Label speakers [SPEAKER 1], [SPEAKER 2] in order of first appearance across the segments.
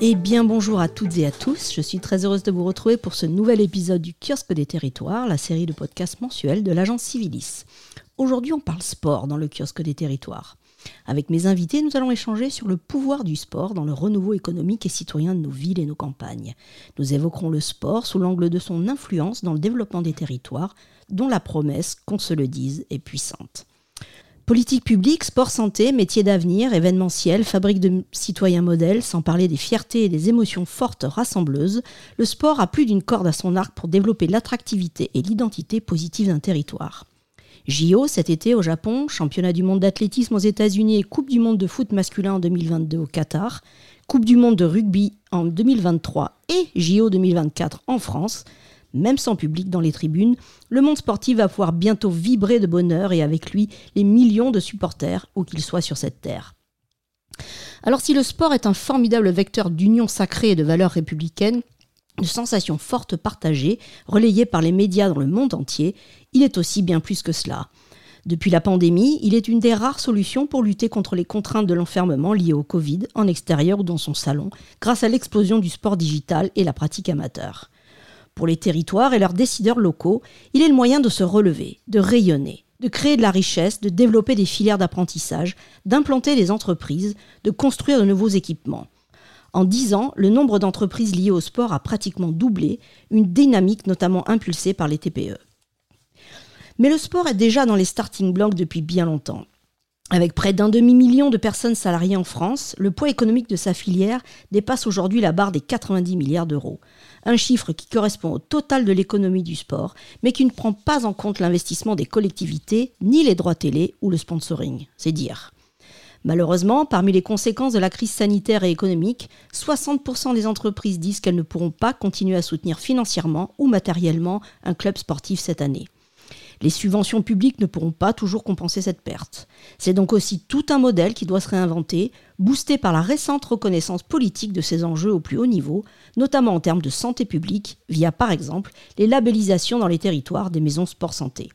[SPEAKER 1] Et bien bonjour à toutes et à tous, je suis très heureuse de vous retrouver pour ce nouvel épisode du Kiosque des Territoires, la série de podcasts mensuels de l'agence Civilis. Aujourd'hui on parle sport dans le Kiosque des Territoires. Avec mes invités, nous allons échanger sur le pouvoir du sport dans le renouveau économique et citoyen de nos villes et nos campagnes. Nous évoquerons le sport sous l'angle de son influence dans le développement des territoires, dont la promesse, qu'on se le dise, est puissante. Politique publique, sport santé, métier d'avenir, événementiel, fabrique de citoyens modèles, sans parler des fiertés et des émotions fortes rassembleuses, le sport a plus d'une corde à son arc pour développer l'attractivité et l'identité positive d'un territoire. JO cet été au Japon, championnat du monde d'athlétisme aux États-Unis Coupe du monde de foot masculin en 2022 au Qatar, Coupe du monde de rugby en 2023 et JO 2024 en France, même sans public dans les tribunes, le monde sportif va pouvoir bientôt vibrer de bonheur et avec lui les millions de supporters où qu'ils soient sur cette terre. Alors si le sport est un formidable vecteur d'union sacrée et de valeurs républicaines, de sensations fortes partagées, relayées par les médias dans le monde entier, il est aussi bien plus que cela. Depuis la pandémie, il est une des rares solutions pour lutter contre les contraintes de l'enfermement liées au Covid en extérieur ou dans son salon, grâce à l'explosion du sport digital et la pratique amateur. Pour les territoires et leurs décideurs locaux, il est le moyen de se relever, de rayonner, de créer de la richesse, de développer des filières d'apprentissage, d'implanter des entreprises, de construire de nouveaux équipements. En dix ans, le nombre d'entreprises liées au sport a pratiquement doublé, une dynamique notamment impulsée par les TPE. Mais le sport est déjà dans les starting blocks depuis bien longtemps. Avec près d'un demi-million de personnes salariées en France, le poids économique de sa filière dépasse aujourd'hui la barre des 90 milliards d'euros un chiffre qui correspond au total de l'économie du sport, mais qui ne prend pas en compte l'investissement des collectivités, ni les droits télé ou le sponsoring. C'est dire. Malheureusement, parmi les conséquences de la crise sanitaire et économique, 60% des entreprises disent qu'elles ne pourront pas continuer à soutenir financièrement ou matériellement un club sportif cette année. Les subventions publiques ne pourront pas toujours compenser cette perte. C'est donc aussi tout un modèle qui doit se réinventer, boosté par la récente reconnaissance politique de ces enjeux au plus haut niveau, notamment en termes de santé publique, via par exemple les labellisations dans les territoires des maisons sport santé.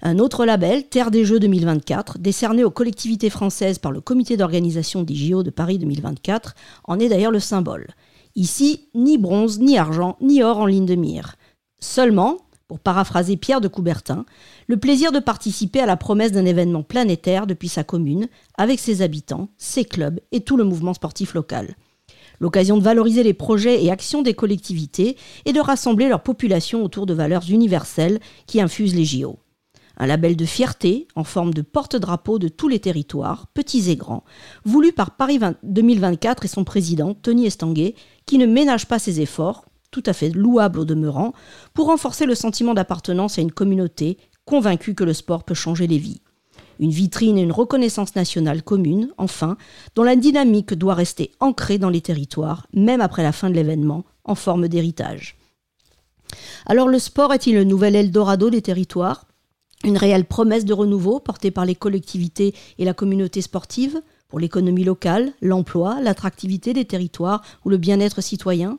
[SPEAKER 1] Un autre label, Terre des Jeux 2024, décerné aux collectivités françaises par le comité d'organisation des JO de Paris 2024, en est d'ailleurs le symbole. Ici, ni bronze, ni argent, ni or en ligne de mire. Seulement, pour paraphraser Pierre de Coubertin, le plaisir de participer à la promesse d'un événement planétaire depuis sa commune, avec ses habitants, ses clubs et tout le mouvement sportif local. L'occasion de valoriser les projets et actions des collectivités et de rassembler leur population autour de valeurs universelles qui infusent les JO. Un label de fierté en forme de porte-drapeau de tous les territoires, petits et grands, voulu par Paris 2024 et son président, Tony Estanguet, qui ne ménage pas ses efforts tout à fait louable au demeurant, pour renforcer le sentiment d'appartenance à une communauté convaincue que le sport peut changer les vies. Une vitrine et une reconnaissance nationale commune, enfin, dont la dynamique doit rester ancrée dans les territoires, même après la fin de l'événement, en forme d'héritage. Alors le sport est-il le nouvel Eldorado des territoires? Une réelle promesse de renouveau portée par les collectivités et la communauté sportive? Pour l'économie locale, l'emploi, l'attractivité des territoires ou le bien-être citoyen?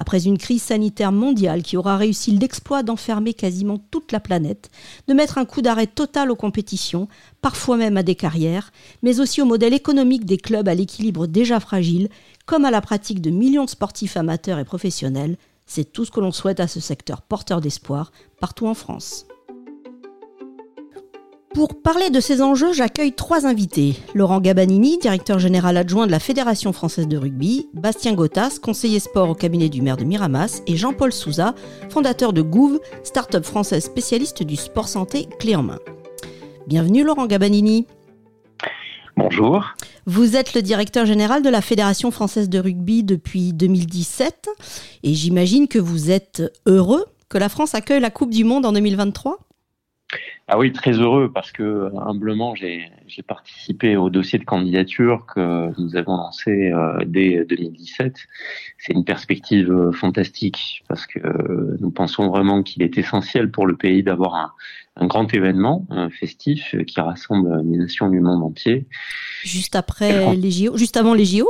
[SPEAKER 1] Après une crise sanitaire mondiale qui aura réussi l'exploit d'enfermer quasiment toute la planète, de mettre un coup d'arrêt total aux compétitions, parfois même à des carrières, mais aussi au modèle économique des clubs à l'équilibre déjà fragile, comme à la pratique de millions de sportifs amateurs et professionnels, c'est tout ce que l'on souhaite à ce secteur porteur d'espoir partout en France. Pour parler de ces enjeux, j'accueille trois invités. Laurent Gabanini, directeur général adjoint de la Fédération française de rugby, Bastien Gottas, conseiller sport au cabinet du maire de Miramas, et Jean-Paul Souza, fondateur de Gouv, start-up française spécialiste du sport santé clé en main. Bienvenue Laurent Gabanini.
[SPEAKER 2] Bonjour.
[SPEAKER 1] Vous êtes le directeur général de la Fédération française de rugby depuis 2017 et j'imagine que vous êtes heureux que la France accueille la Coupe du Monde en 2023
[SPEAKER 2] Ah oui, très heureux parce que humblement j'ai participé au dossier de candidature que nous avons lancé euh, dès 2017. C'est une perspective euh, fantastique parce que nous pensons vraiment qu'il est essentiel pour le pays d'avoir un, un, grand événement un festif qui rassemble les nations du monde entier.
[SPEAKER 1] Juste après les JO, juste avant les JO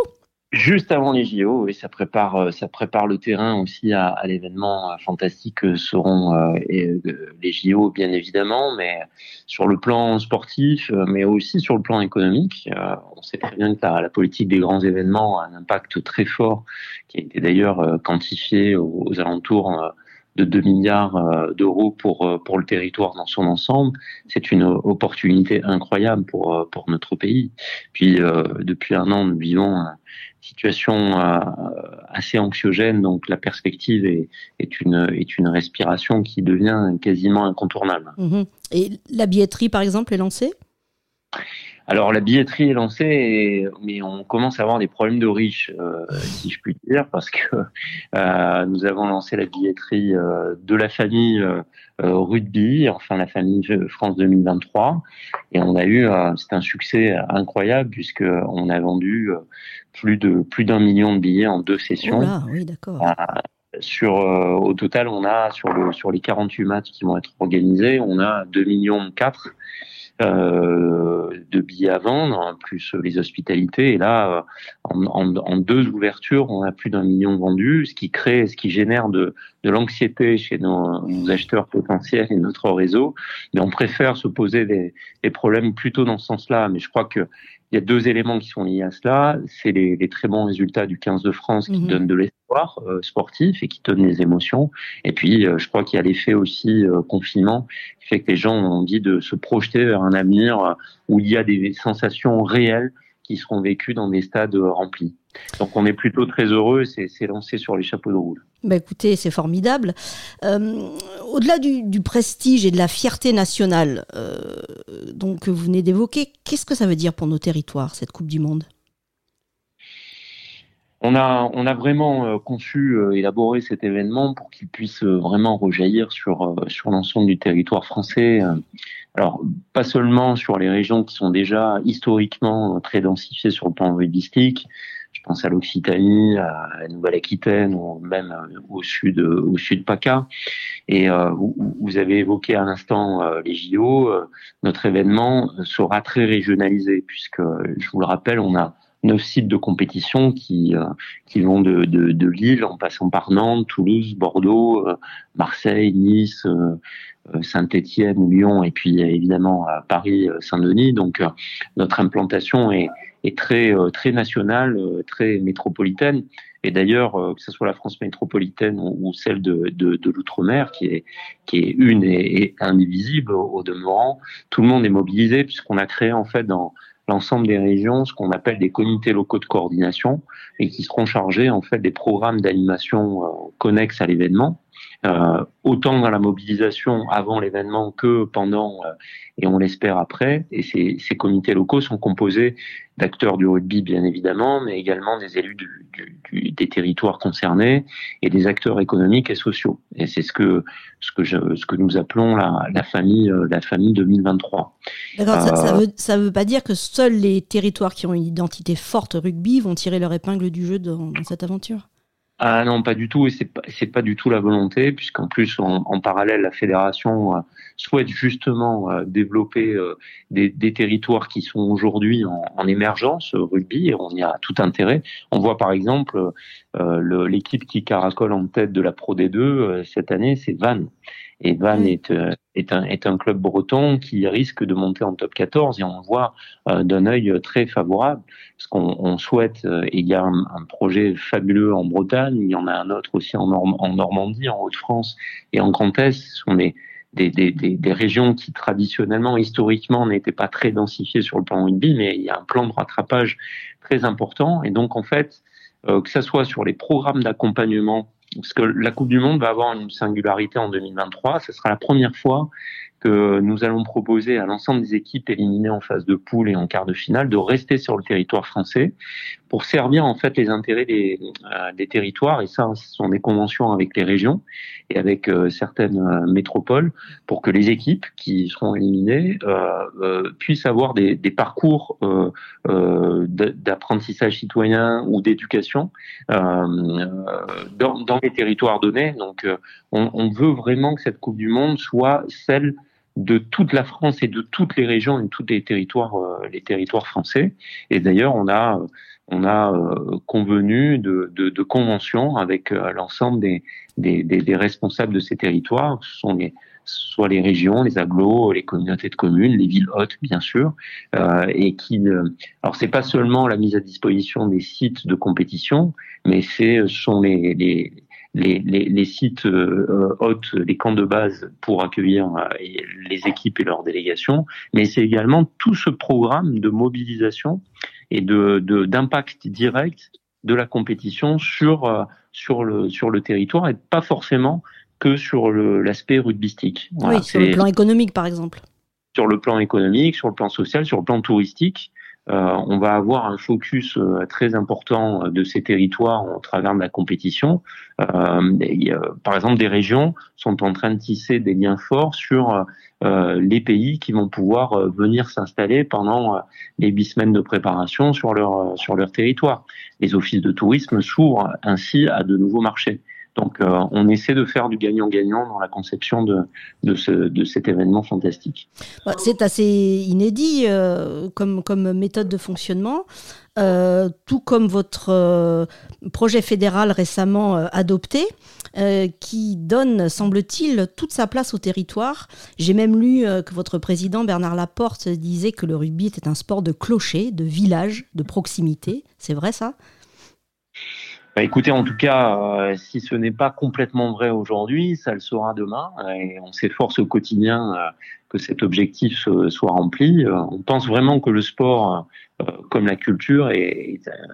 [SPEAKER 2] Juste avant les JO, et ça prépare, euh, ça prépare le terrain aussi à, à l'événement euh, fantastique que seront euh, les JO, bien évidemment, mais sur le plan sportif, mais aussi sur le plan économique. on sait très bien que la, politique des grands événements a un impact très fort, qui a été d'ailleurs quantifié aux, alentours de 2 milliards euh, d'euros pour euh, pour le territoire dans son ensemble, c'est une opportunité incroyable pour euh, pour notre pays. Puis depuis un an, nous vivons situation assez anxiogène, donc la perspective est, une est une respiration qui devient quasiment incontournable.
[SPEAKER 1] Mmh Et la billetterie, par exemple, est lancée?
[SPEAKER 2] Alors la billetterie est lancée, mais on commence à avoir des problèmes de riches, euh, si je puis dire, parce que euh, nous avons lancé la billetterie euh, de la famille rugby, enfin la famille France 2023, et on a eu, c'est un succès incroyable puisque on a vendu plus de plus d'un million de billets en deux sessions.
[SPEAKER 1] oui, d'accord.
[SPEAKER 2] Sur, au total, on a sur le sur les 48 matchs qui vont être organisés, on a 2 millions 4 euh, de billets à vendre, plus les hospitalités. Et là, en deux ouvertures, on a plus d'un million vendus, ce qui crée, ce qui génère de, de l'anxiété chez nos, nos, acheteurs potentiels et notre réseau. Mais on préfère se poser des, des problèmes plutôt dans ce sens-là. Mais je crois que il y a deux éléments qui sont liés à cela. C'est les, les, très bons résultats du 15 de France qui mhm. donnent de l'espoir euh, sportif et qui donnent des émotions. Et puis, euh, je crois qu'il y a l'effet aussi euh, confinement qui fait que les gens ont envie de se projeter vers un avenir euh, où il y a des sensations réelles qui seront vécues dans des stades remplis. Donc on est plutôt très heureux, c'est lancé sur les chapeaux de roule.
[SPEAKER 1] Bah écoutez, c'est formidable. Euh, Au-delà du, du, prestige et de la fierté nationale euh, donc, que vous venez d'évoquer, qu'est-ce que ça veut dire pour nos territoires, cette Coupe du Monde?
[SPEAKER 2] On a, on a vraiment euh, conçu, élaboré cet événement pour qu'il puisse vraiment rejaillir sur, sur l'ensemble du territoire français. Alors, pas seulement sur les régions qui sont déjà historiquement très densifiées sur le plan rugbyistique, je pense à l'Occitanie, à la Nouvelle-Aquitaine ou même au sud, au sud PACA. Et vous, vous, avez évoqué à l'instant les JO. notre événement sera très régionalisé puisque, je vous le rappelle, on a neuf sites de compétition qui euh, qui vont de, de, de, Lille en passant par Nantes, Toulouse, Bordeaux, euh, Marseille, Nice, euh, Saint-Étienne, Lyon et puis évidemment Paris, Saint-Denis. Donc notre implantation est, est très très nationale, très métropolitaine. Et d'ailleurs, que ce soit la France métropolitaine ou, celle de, de, de l'outre-mer, qui est qui est une et, indivisible au, au demeurant, tout le monde est mobilisé puisqu'on a créé en fait dans l'ensemble des régions ce qu'on appelle des comités locaux de coordination et qui seront chargés en fait des programmes d'animation euh, connexes à l'événement, euh, autant dans la mobilisation avant l'événement que pendant euh, et on l'espère après. Et ces, ces, comités locaux sont composés d'acteurs du rugby bien évidemment, mais également des élus du, du, des territoires concernés et des acteurs économiques et sociaux. Et c'est ce que ce que je, ce que nous appelons la, la famille la famille 2023.
[SPEAKER 1] D'accord, ça, ça, veut ça veut pas dire que seuls les territoires qui ont une identité forte rugby vont tirer leur épingle du jeu dans, dans cette aventure?
[SPEAKER 2] Ah non, pas du tout, et c'est pas, pas du tout la volonté, puisqu'en plus, en, parallèle, la fédération euh, souhaite justement euh, développer euh, des, des, territoires qui sont aujourd'hui en, en, émergence rugby, et on y a tout intérêt. On voit par exemple l'équipe qui caracole en tête de la Pro D2 cette année, c'est Vannes. Et Vannes est, est, un, est un club breton qui risque de monter en top 14 et on voit d'un œil très favorable parce qu'on on souhaite, il y a un, un, projet fabuleux en Bretagne, il y en a un autre aussi en, Norm en Normandie, en Haute-France et en Grand Est. Ce sont des, des, des, des, régions qui traditionnellement, historiquement, n'étaient pas très densifiées sur le plan rugby, mais il y a un plan de rattrapage très important. Et donc, en fait, euh, que ce soit sur les programmes d'accompagnement, parce que la Coupe du Monde va avoir une singularité en 2023, ce sera la première fois que nous allons proposer à l'ensemble des équipes éliminées en phase de poule et en quart de finale de rester sur le territoire français pour servir en fait les intérêts des, euh, des territoires et ça ce sont des conventions avec les régions et avec euh, certaines euh, métropoles pour que les équipes qui seront éliminées puissent avoir des, des parcours d'apprentissage citoyen ou d'éducation dans, dans, les territoires donnés donc on, on, veut vraiment que cette Coupe du Monde soit celle de toute la France et de toutes les régions et de tous les territoires, les territoires français. Et d'ailleurs, on a on a euh, convenu de, de, de, conventions avec euh, l'ensemble des, des, des, responsables de ces territoires. Ce sont les, soit les régions, les agglos, les communautés de communes, les villes hautes, bien sûr, euh, et qui. alors, c'est pas seulement la mise à disposition des sites de compétition, mais c'est ce sont les, les les, les, sites euh, hautes, les camps de base pour accueillir les équipes et leurs délégations, mais c'est également tout ce programme de mobilisation et de d'impact direct de la compétition sur euh, sur le sur le territoire et pas forcément que sur l'aspect rugbystique.
[SPEAKER 1] oui, sur le plan économique par exemple.
[SPEAKER 2] Sur le plan économique, sur le plan social, sur le plan touristique, on va avoir un focus euh, très important de ces territoires au travers de la compétition. Euh, par exemple, des régions sont en train de tisser des liens forts sur les pays qui vont pouvoir venir s'installer pendant les huit semaines de préparation sur leur sur leur territoire. Les offices de tourisme s'ouvrent ainsi à de nouveaux marchés. Donc, euh, on essaie de faire du gagnant-gagnant dans la conception de, de, ce, de cet événement fantastique.
[SPEAKER 1] Bah, c'est assez inédit euh, comme, comme méthode de fonctionnement. Euh, tout comme votre projet fédéral récemment adopté, qui donne, semble-t-il, toute sa place au territoire. J'ai même lu que votre président Bernard Laporte disait que le rugby était un sport de clocher, de village, de proximité. C'est vrai ça?
[SPEAKER 2] Écoutez, en tout cas, euh, si ce n'est pas complètement vrai aujourd'hui, ça le sera demain. Et on s'efforce au quotidien euh, que cet objectif soit rempli. Euh, on pense vraiment que le sport, comme la culture,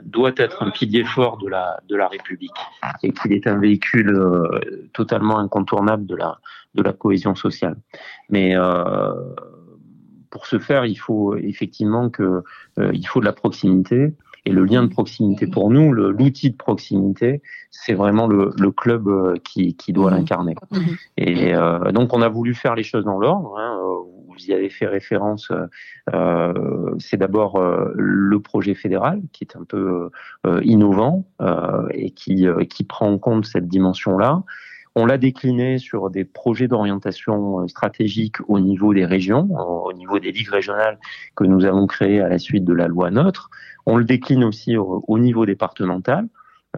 [SPEAKER 2] doit être un pilier fort de la, République et qu'il est un véhicule totalement incontournable de la, cohésion sociale. Mais pour ce faire, il faut effectivement que faut de la proximité. Et le lien de proximité pour nous, l'outil de proximité, c'est vraiment le, le, club euh, qui, qui doit mhm. l'incarner. Mhm. Et euh, donc on a voulu faire les choses dans l'ordre. Hein. Euh, vous y avez fait référence. Euh, c'est d'abord le projet fédéral qui est un peu innovant et qui, qui prend en compte cette dimension-là. On l'a décliné sur des projets d'orientation stratégique au niveau des régions, au niveau des ligues régionales que nous avons créées à la suite de la loi NOTRe. On le décline aussi au, niveau départemental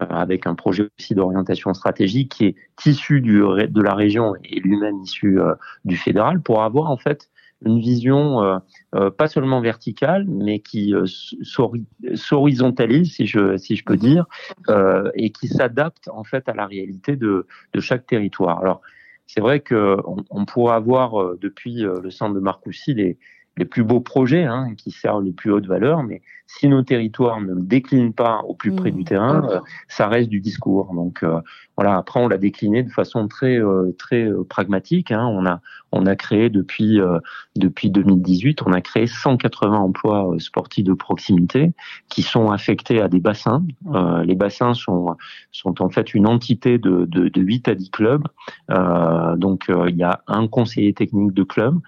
[SPEAKER 2] euh, avec un projet aussi d'orientation stratégique qui est issu de la région et lui-même issu euh, du fédéral pour avoir en fait une vision euh, pas seulement verticale mais qui s'horizontalise si je si je peux dire et qui s'adapte en fait à la réalité de, de chaque territoire. Alors c'est vrai que on, pourrait avoir depuis le centre de Marcoussis les les plus beaux projets hein, qui servent les plus hautes valeurs, mais si nos territoires ne déclinent pas au plus près du mmh. terrain, euh, ça reste du discours. Donc euh, voilà, après on l'a décliné de façon très euh, très pragmatique. Hein. On a on a créé depuis depuis 2018, on a créé 180 emplois sportifs de proximité qui sont affectés à des bassins. les bassins sont sont en fait une entité de de, de 8 à 10 clubs. donc il y a un conseiller technique de club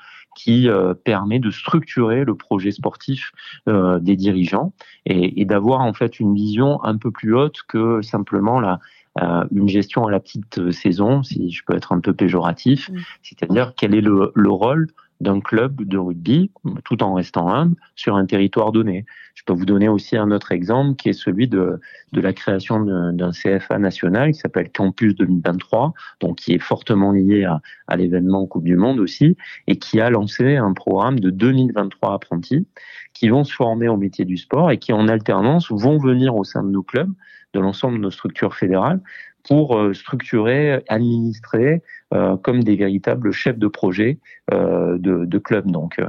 [SPEAKER 2] qui euh, permet de structurer le projet sportif euh, des dirigeants et, et d'avoir en fait une vision un peu plus haute que simplement la, euh, une gestion à la petite saison, si je peux être un peu péjoratif, c'est-à-dire quel est le, le rôle d'un club de rugby, tout en restant humble, sur un territoire donné. Je peux vous donner aussi un autre exemple qui est celui de, de la création d'un CFA national qui s'appelle Campus 2023, donc qui est fortement lié à, à l'événement Coupe du Monde aussi, et qui a lancé un programme de 2023 apprentis qui vont se former au métier du sport et qui en alternance vont venir au sein de nos clubs, de l'ensemble de nos structures fédérales, pour euh, structurer, administrer euh, comme des véritables chefs de projet euh, de, de clubs. Donc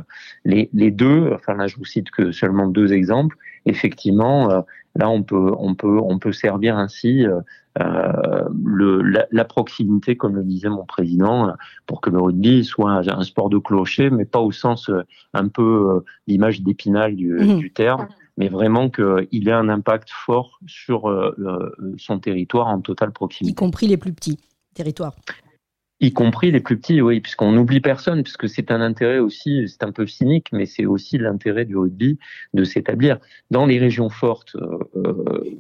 [SPEAKER 2] les, les deux, enfin là je vous cite que seulement deux exemples, effectivement, là on peut on peut on peut servir ainsi le, la, proximité, comme le disait mon président, pour que le rugby soit un, sport de clocher, mais pas au sens un peu l'image d'épinal du, mmh. du terme mais vraiment qu'il ait un impact fort sur euh, euh, son territoire en totale proximité.
[SPEAKER 1] Y compris les plus petits territoires.
[SPEAKER 2] Y compris les plus petits, oui, puisqu'on n'oublie personne, puisque c'est un intérêt aussi, c'est un peu cynique, mais c'est aussi l'intérêt du rugby de s'établir dans les régions fortes euh,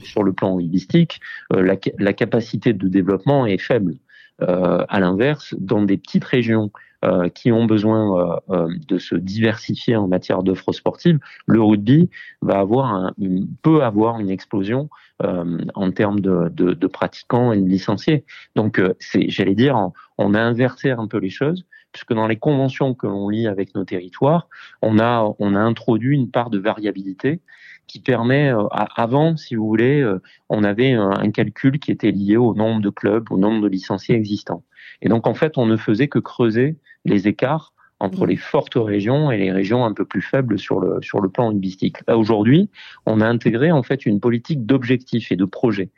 [SPEAKER 2] sur le plan rugbystique. La, la, capacité de développement est faible. À l'inverse, dans des petites régions euh, qui ont besoin euh, euh, de se diversifier en matière d'offres sportives, le rugby va avoir un, peut avoir une explosion en termes de, de, de, pratiquants et de licenciés. Donc, c'est, j'allais dire, on a inversé un peu les choses puisque dans les conventions que l'on lit avec nos territoires, on a, on a introduit une part de variabilité qui permet, avant, si vous voulez, on avait un calcul qui était lié au nombre de clubs, au nombre de licenciés existants. Et donc, en fait, on ne faisait que creuser les écarts entre mm. les fortes régions et les régions un peu plus faibles sur le, sur le plan hubistique. Là, aujourd'hui, on a intégré, en fait, une politique d'objectifs et de projets.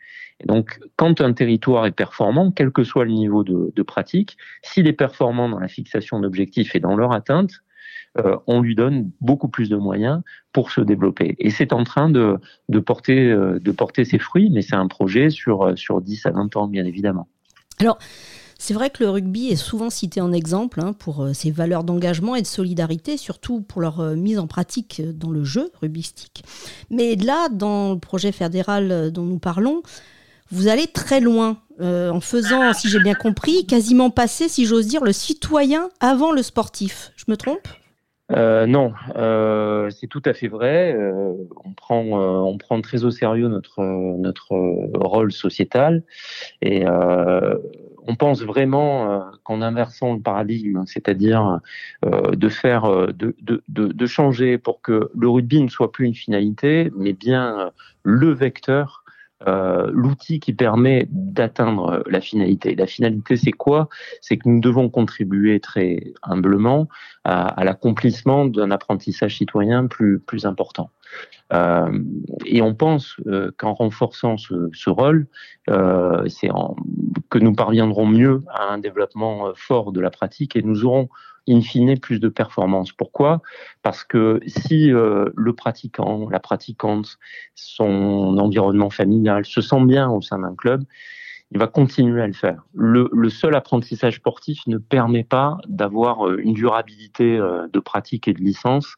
[SPEAKER 2] Et donc, quand un territoire est performant, quel que soit le niveau de, de pratique, s'il est performant dans la fixation d'objectifs et dans leur atteinte, euh, on lui donne beaucoup plus de moyens pour se développer. Et c'est en train de, porter, euh, de porter ses fruits, mais c'est un projet sur, sur 10 à 20 ans, bien évidemment.
[SPEAKER 1] Alors, c'est vrai que le rugby est souvent cité en exemple hein, pour euh, ses valeurs d'engagement et de solidarité, surtout pour leur euh, mise en pratique euh, dans le jeu rugbystique. Mais là, dans le projet fédéral dont nous parlons, vous allez très loin en faisant, si j'ai bien compris, quasiment passer, si j'ose dire, le citoyen avant le sportif. Je me trompe?
[SPEAKER 2] Non, c'est tout à fait vrai. on prend, on prend très au sérieux notre notre rôle sociétal et on pense vraiment euh, qu'en inversant le paradigme, c'est-à-dire euh, de faire, euh, de, de, de, changer pour que le rugby ne soit plus une finalité, mais bien le vecteur euh, l'outil qui permet d'atteindre la finalité. La finalité, c'est quoi? C'est que nous devons contribuer très humblement à, l'accomplissement d'un apprentissage citoyen plus important. Euh, et on pense euh, qu'en renforçant ce, rôle, euh, c'est que nous parviendrons mieux à un développement fort de la pratique et nous aurons in fine plus de performance. Pourquoi? Parce que si le pratiquant, la pratiquante, son environnement familial se sent bien au sein d'un club, il va continuer à le faire. Le, le seul apprentissage sportif ne permet pas d'avoir euh, une durabilité euh, de pratique et de licence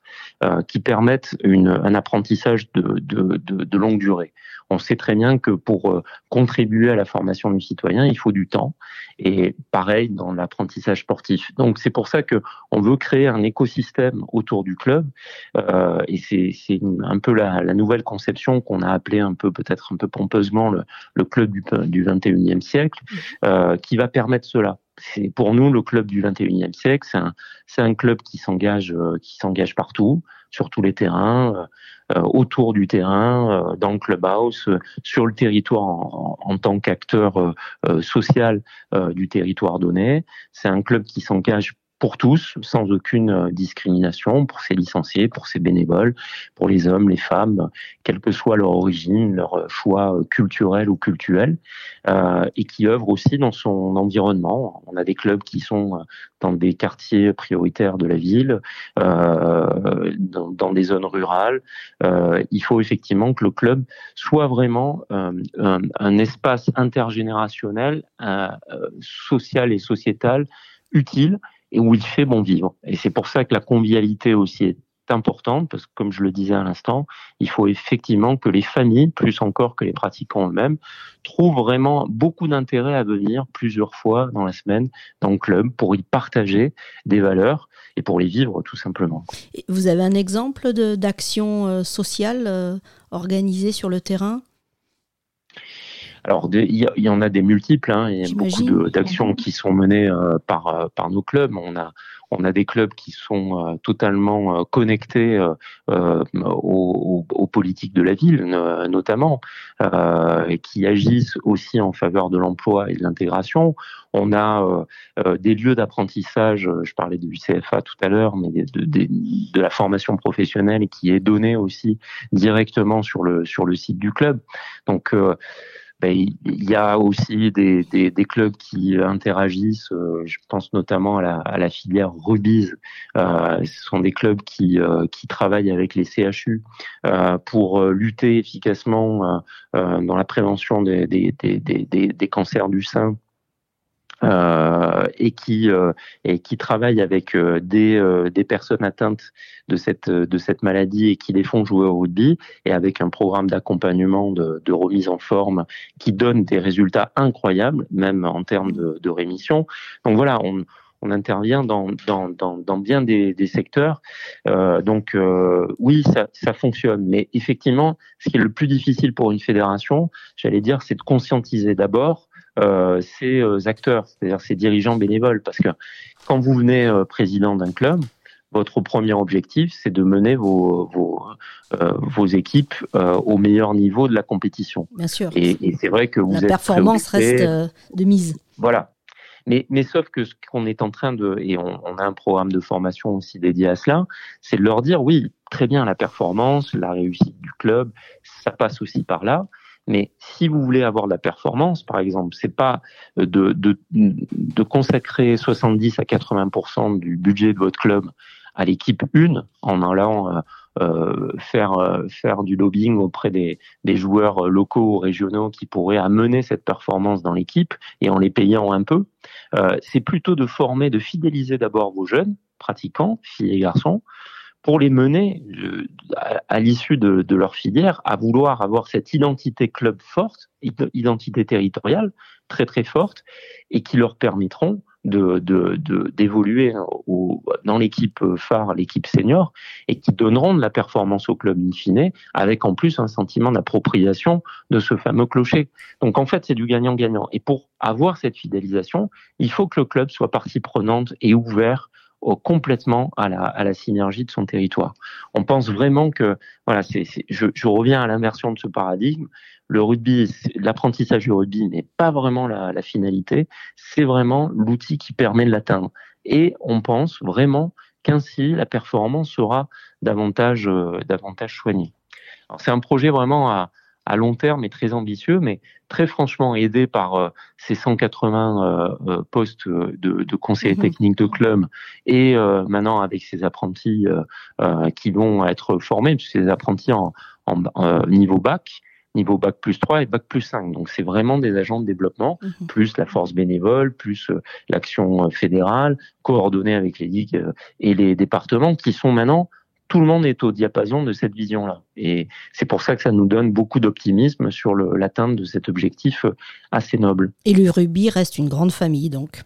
[SPEAKER 2] qui permettent une, un apprentissage de, de, de, de longue durée on sait très bien que pour euh, contribuer à la formation du citoyen, il faut du temps. Et pareil dans l'apprentissage sportif. Donc c'est pour ça que on veut créer un écosystème autour du club. Euh, et c'est un peu la, nouvelle conception qu'on a appelée un peu peut-être un peu pompeusement le, club du, du 21e siècle, euh, qui va permettre cela c'est pour nous le club du 21e siècle. C'est un, club qui s'engage, qui s'engage partout, sur tous les terrains, euh, autour du terrain, euh, dans le clubhouse, euh, sur le territoire en, tant qu'acteur social du territoire donné. C'est un club qui s'engage pour tous, sans aucune euh, discrimination, pour ses licenciés, pour ses bénévoles, pour les hommes, les femmes, quelle que soit leur origine, leur euh, choix euh, culturel ou culturel, euh, et qui œuvrent aussi dans son environnement. On a des clubs qui sont dans des quartiers prioritaires de la ville, euh, dans, dans, des zones rurales. Euh, il faut effectivement que le club soit vraiment un, un, espace intergénérationnel, social et sociétal utile et où il fait bon vivre. Et c'est pour ça que la convivialité aussi est importante, parce que comme je le disais à l'instant, il faut effectivement que les familles, plus encore que les pratiquants eux-mêmes, trouvent vraiment beaucoup d'intérêt à venir plusieurs fois dans la semaine dans le club pour y partager des valeurs et pour les vivre tout simplement.
[SPEAKER 1] Vous avez un exemple d'action euh, sociale euh, organisée sur le terrain?
[SPEAKER 2] Alors, il y, en a des multiples. Hein, il y a beaucoup d'actions qui sont menées euh, par, euh, par nos clubs. On a, on a des clubs qui sont totalement connectés aux, aux, politiques de la ville, notamment, et qui agissent aussi en faveur de l'emploi et de l'intégration. On a des lieux d'apprentissage, je parlais du CFA tout à l'heure, mais de, de, de, la formation professionnelle qui est donnée aussi directement sur le sur le site du club. Donc il y a aussi des, des, des, clubs qui interagissent. Euh, je pense notamment à la, à la filière Rubies. Euh, ce sont des clubs qui, euh, qui travaillent avec les CHU euh, pour lutter efficacement dans la prévention des, des, cancers du sein euh, et qui euh, et qui travaillent avec euh, des des personnes atteintes de cette de cette maladie et qui les font jouer au rugby et avec un programme d'accompagnement de, de remise en forme qui donne des résultats incroyables même en termes de, de rémission. Donc voilà, on on intervient dans, dans, dans, dans bien des, des secteurs. Euh, donc euh, oui, ça, ça fonctionne. Mais effectivement, ce qui est le plus difficile pour une fédération, j'allais dire, c'est de conscientiser d'abord euh, ces euh, acteurs, c'est-à-dire ces dirigeants bénévoles. Parce que quand vous venez euh, président d'un club, votre premier objectif, c'est de mener vos, vos, euh, vos équipes euh, au meilleur niveau de la compétition.
[SPEAKER 1] Bien sûr.
[SPEAKER 2] Et, et c'est vrai que vous
[SPEAKER 1] la
[SPEAKER 2] êtes
[SPEAKER 1] performance reste de mise.
[SPEAKER 2] Voilà. Mais, mais sauf que ce qu'on est en train de, et on, on, a un programme de formation aussi dédié à cela, c'est de leur dire oui, très bien, la performance, la réussite du club, ça passe aussi par là. Mais si vous voulez avoir de la performance, par exemple, c'est pas de, de, de consacrer 70 à 80% du budget de votre club à l'équipe 1 en allant euh, euh, faire euh, faire du lobbying auprès des, des joueurs locaux ou régionaux qui pourraient amener cette performance dans l'équipe et en les payant un peu. Euh, c'est plutôt de former, de fidéliser d'abord vos jeunes pratiquants, filles et garçons, pour les mener à, l'issue de, de, leur filière à vouloir avoir cette identité club forte, identité territoriale très très forte, et qui leur permettront de d'évoluer dans l'équipe phare, l'équipe senior, et qui donneront de la performance au club in fine, avec en plus un sentiment d'appropriation de ce fameux clocher. Donc en fait, c'est du gagnant-gagnant. Et pour avoir cette fidélisation, il faut que le club soit partie prenante et ouvert complètement à la, synergie de son territoire. On pense vraiment que, voilà, je, je reviens à l'inversion de ce paradigme. Le rugby, l'apprentissage du rugby n'est pas vraiment la, la finalité, c'est vraiment l'outil qui permet de l'atteindre. Et on pense vraiment qu'ainsi la performance sera davantage, euh, davantage soignée. C'est un projet vraiment à, à long terme et très ambitieux, mais très franchement aidé par euh, ces 180 euh, euh, postes de, de conseillers mhm. techniques de club et maintenant avec ces apprentis qui vont être formés, ces apprentis en, en niveau bac, niveau bac plus 3 et bac plus 5. Donc c'est vraiment des agents de développement, mhm. plus la force bénévole, plus l'action fédérale, coordonnée avec les ligues et les départements qui sont maintenant tout le monde est au diapason de cette vision-là. Et c'est pour ça que ça nous donne beaucoup d'optimisme sur l'atteinte de cet objectif euh, assez noble.
[SPEAKER 1] Et le rugby reste une grande famille, donc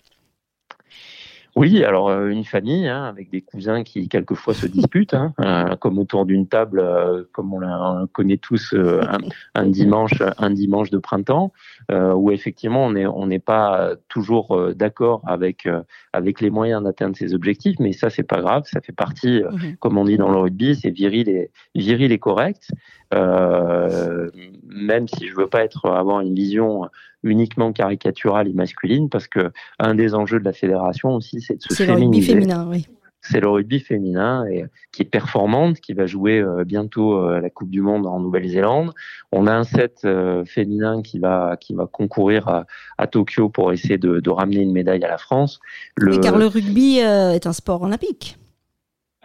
[SPEAKER 2] oui, alors euh, une famille hein, avec des cousins qui quelquefois se disputent, hein, euh, comme autour d'une table, euh, comme on la connaît tous un, un, dimanche, un dimanche de printemps, où effectivement on n'est on n'est pas toujours d'accord avec avec les moyens d'atteindre ces objectifs, mais ça c'est pas grave, ça fait partie, comme on dit dans le rugby, c'est viril et viril et correct. Même si je veux pas être avoir une vision uniquement caricaturale et masculine, parce que un des enjeux de la fédération aussi, c'est de se
[SPEAKER 1] C'est le rugby féminin, oui.
[SPEAKER 2] C'est le rugby féminin et, qui est performante, qui va jouer euh, bientôt euh, la Coupe du Monde en Nouvelle-Zélande. On a un set euh, féminin qui va qui va concourir à, à Tokyo pour essayer de, de, ramener une médaille à la France.
[SPEAKER 1] Le... car le rugby est un sport olympique.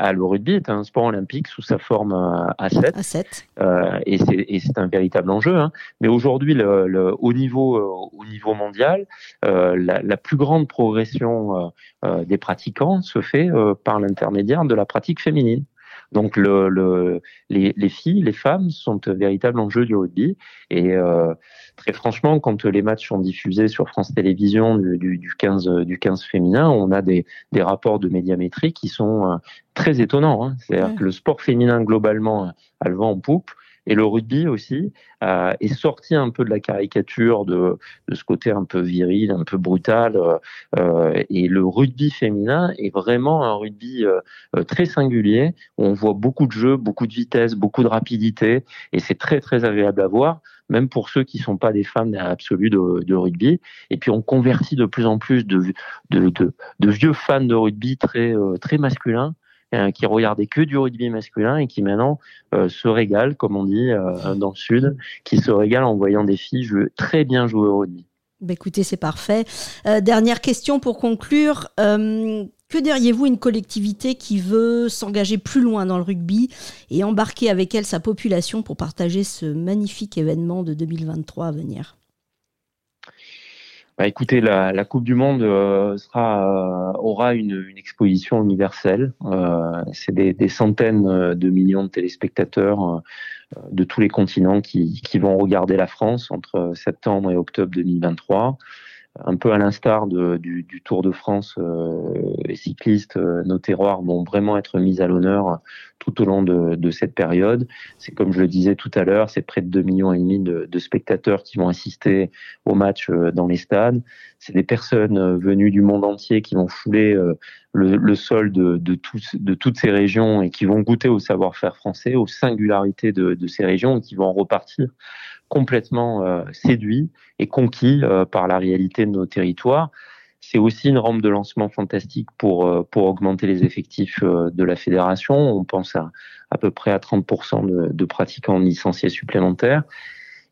[SPEAKER 2] Ah, le rugby est un sport olympique sous sa forme à 7.
[SPEAKER 1] À 7.
[SPEAKER 2] Euh, et c'est un véritable enjeu. Hein. Mais aujourd'hui, le, le, au, niveau, euh, au niveau mondial, euh, la, la, plus grande progression euh, euh des pratiquants se fait euh, par l'intermédiaire de la pratique féminine. Donc le, le, les, les, filles, les femmes sont véritables enjeux du rugby. Et euh, très franchement, quand les matchs sont diffusés sur France Télévisions du, du, du 15, du 15 féminin, on a des, des rapports de médiamétrie qui sont euh, très étonnants. Hein. C'est-à-dire que le sport féminin globalement a le vent en poupe Et le rugby aussi euh, est sorti un peu de la caricature de, de, ce côté un peu viril, un peu brutal. Euh, et le rugby féminin est vraiment un rugby euh, très singulier où on voit beaucoup de jeux, beaucoup de vitesse, beaucoup de rapidité, et c'est très très agréable à voir même pour ceux qui sont pas des fans absolus de, de, rugby. Et puis on convertit de plus en plus de, de, de, vieux fans de rugby très, très masculins euh, qui regardaient que du rugby masculin et qui maintenant euh, se régalent, comme on dit euh, dans le sud, qui se régalent en voyant des filles jouer, très bien jouer au rugby.
[SPEAKER 1] Bah écoutez, c'est parfait. dernière question pour conclure. que diriez-vous une collectivité qui veut s'engager plus loin dans le rugby et embarquer avec elle sa population pour partager ce magnifique événement de 2023 à venir?
[SPEAKER 2] Bah, écoutez, la, Coupe du Monde euh, euh, aura une, exposition universelle. Euh, c'est des, centaines de millions de téléspectateurs de tous les continents qui, qui, vont regarder la France entre septembre et octobre 2023 un peu à l'instar du, Tour de France, euh, les cyclistes, euh, nos terroirs vont vraiment être mis à l'honneur tout au long de, cette période. C'est comme je le disais tout à l'heure, c'est près de 2 millions et demi de, spectateurs qui vont assister au match euh, dans les stades. C'est des personnes venues du monde entier qui vont fouler le, sol de toutes ces régions et qui vont goûter au savoir-faire français, aux singularités de, de ces régions et qui vont repartir complètement euh, séduit et conquis euh, par la réalité de nos territoires. C'est aussi une rampe de lancement fantastique pour, euh, pour augmenter les effectifs de la fédération. On pense à à peu près à 30% de, de pratiquants licenciés supplémentaires.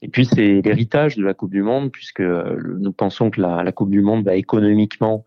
[SPEAKER 2] Et puis c'est l'héritage de la Coupe du Monde, puisque nous pensons que la, la Coupe du Monde va économiquement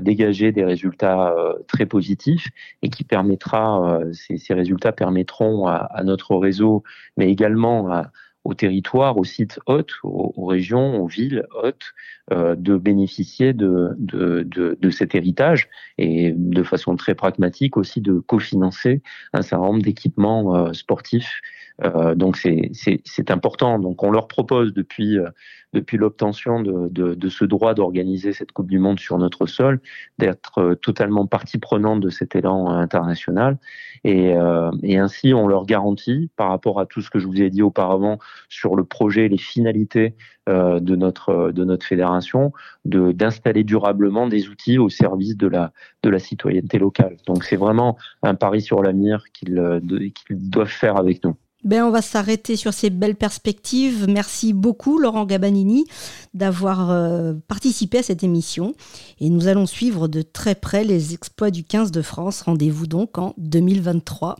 [SPEAKER 2] dégager des résultats très positifs et qui permettra, ces, ces, résultats permettront à, à, notre réseau, mais également à, aux territoires, aux sites hôtes, aux, régions, aux villes hôtes, euh, de bénéficier de, de, de, cet héritage et de façon très pragmatique aussi de cofinancer un certain nombre d'équipements euh, sportifs euh, donc c'est important. Donc on leur propose depuis euh, depuis l'obtention de, de, de, ce droit d'organiser cette Coupe du Monde sur notre sol, d'être euh, totalement partie prenante de cet élan international. Et, euh, et, ainsi, on leur garantit, par rapport à tout ce que je vous ai dit auparavant sur le projet, les finalités euh, de notre de notre fédération, d'installer durablement des outils au service de la de la citoyenneté locale. Donc c'est vraiment un pari sur l'avenir qu'ils qu'ils doivent faire avec nous.
[SPEAKER 1] Ben, on va s'arrêter sur ces belles perspectives. Merci beaucoup, Laurent Gabanini, d'avoir euh, participé à cette émission. Et nous allons suivre de très près les exploits du 15 de France. Rendez-vous donc en 2023.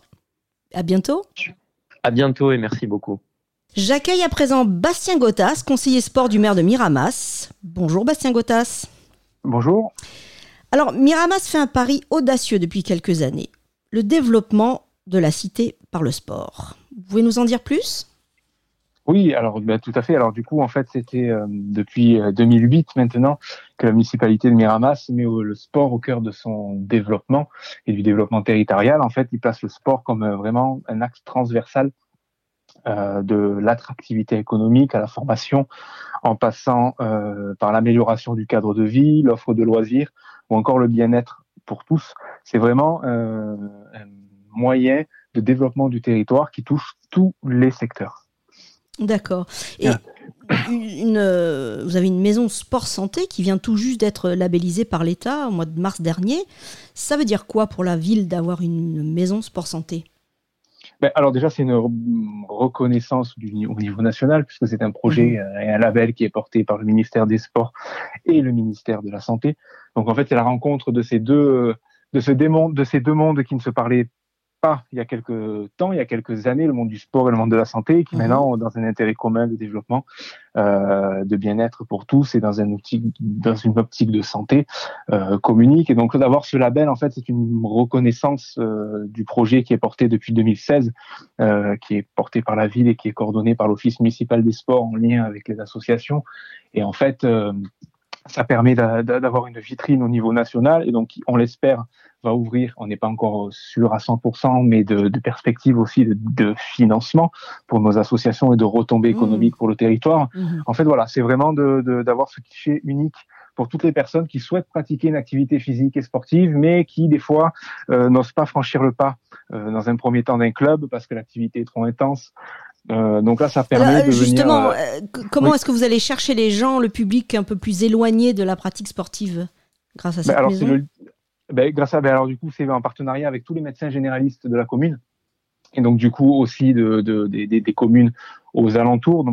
[SPEAKER 1] À bientôt.
[SPEAKER 2] À bientôt et merci beaucoup.
[SPEAKER 1] J'accueille à présent Bastien Gottas, conseiller sport du maire de Miramas. Bonjour Bastien Gottas.
[SPEAKER 3] Bonjour.
[SPEAKER 1] Alors, Miramas fait un pari audacieux depuis quelques années. Le développement de la cité par le sport. Vous pouvez nous en dire plus?
[SPEAKER 3] Oui, alors ben, tout à fait. Alors du coup, en fait, c'était euh, depuis 2008 euh, maintenant que la municipalité de Miramas met le sport au cœur de son développement et du développement territorial. En fait, il place le sport comme euh, vraiment un axe transversal de l'attractivité économique à la formation, en passant par l'amélioration du cadre de vie, l'offre de loisirs ou encore le bien-être pour tous. C'est vraiment un moyen de développement du territoire qui touche tous les secteurs.
[SPEAKER 1] D'accord. Et une, euh, vous avez une maison sport santé qui vient tout juste d'être labellisée par l'État au mois de mars dernier. Ça veut dire quoi pour la ville d'avoir une maison sport santé?
[SPEAKER 3] Ben, alors déjà, c'est une reconnaissance du, au niveau national, puisque c'est un projet mhm. euh, et un label qui est porté par le ministère des Sports et le ministère de la Santé. Donc en fait, c'est la rencontre de ces deux, de, ce de ces deux mondes qui ne se parlaient il y a quelques temps, il y a quelques années, le monde du sport et le monde de la santé, qui mhm. maintenant ont dans un intérêt commun de développement, euh, de bien-être pour tous et dans, un outil, dans une optique de santé euh, communique. Et donc d'avoir ce label, en fait, c'est une reconnaissance euh, du projet qui est porté depuis 2016, euh, qui est porté par la ville et qui est coordonné par l'Office municipal des sports en lien avec les associations. Et en fait, ça permet d'avoir une vitrine au niveau national et donc on l'espère va ouvrir, on n'est pas encore sûr à 100%, mais de, de perspectives aussi de, de, financement pour nos associations et de retombées mmh. économiques pour le territoire. Mmh. En fait, voilà, c'est vraiment d'avoir ce cliché unique pour toutes les personnes qui souhaitent pratiquer une activité physique et sportive, mais qui des fois euh, n'osent pas franchir le pas euh, dans un premier temps d'un club parce que l'activité est trop intense, donc là, ça permet de
[SPEAKER 1] justement, comment est-ce que vous allez chercher les gens, le public un peu plus éloigné de la pratique sportive grâce à cette
[SPEAKER 3] alors,
[SPEAKER 1] maison?
[SPEAKER 3] ben, grâce à, ben, alors du coup, c'est en partenariat avec tous les médecins généralistes de la commune et donc du coup aussi de, de, des communes aux alentours,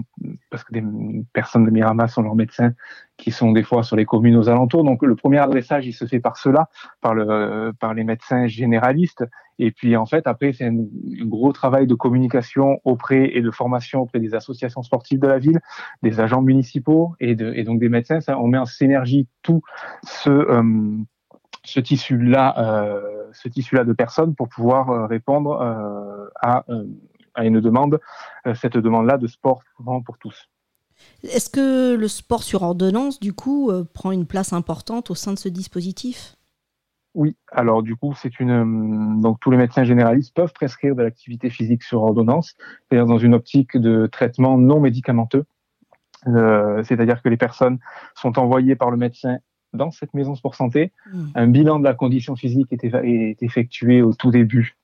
[SPEAKER 3] parce que des personnes de Miramas sont leurs médecins qui sont des fois sur les communes aux alentours. Donc le premier adressage, il se fait par cela, par, le, par les médecins généralistes. Et puis en fait, après, c'est un, gros travail de communication auprès et de formation auprès des associations sportives de la ville, des agents municipaux et, donc des médecins. On met en synergie tout ce, euh, ce tissu-là, euh, ce tissu-là de personnes pour pouvoir euh, répondre euh, à, à une demande, cette demande-là de sport pour tous.
[SPEAKER 1] Est-ce que le sport sur ordonnance, du coup, prend une place importante au sein de ce dispositif?
[SPEAKER 3] Oui, alors du coup, c'est une donc tous les médecins généralistes peuvent prescrire de l'activité physique sur ordonnance, c'est-à-dire dans une optique de traitement non médicamenteux. Euh, c'est-à-dire que les personnes sont envoyées par le médecin dans cette maison sport santé. Hmm. Un bilan de la condition physique est, effectué au tout début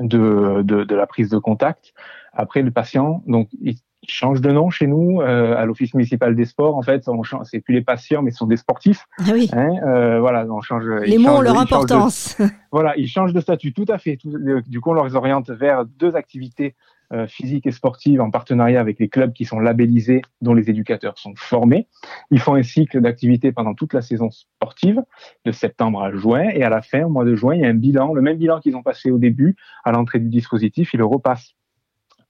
[SPEAKER 3] de, de, de, la prise de contact. Après, le patient, donc, il change de nom chez nous euh, à l'office municipal des sports. En fait, on change, c'est plus les patients, mais ce sont des sportifs.
[SPEAKER 1] Ah oui.
[SPEAKER 3] Hein, euh, voilà, on change.
[SPEAKER 1] Les mots ont leur importance.
[SPEAKER 3] voilà, ils changent de statut, tout à fait. du coup, on leur oriente vers deux activités euh, physique et sportive en partenariat avec les clubs qui sont labellisés, dont les éducateurs sont formés. Ils font un cycle d'activité pendant toute la saison sportive, de septembre à juin, et à la fin, au mois de juin, il y a un bilan, le même bilan qu'ils ont passé au début, à l'entrée du dispositif, ils le repassent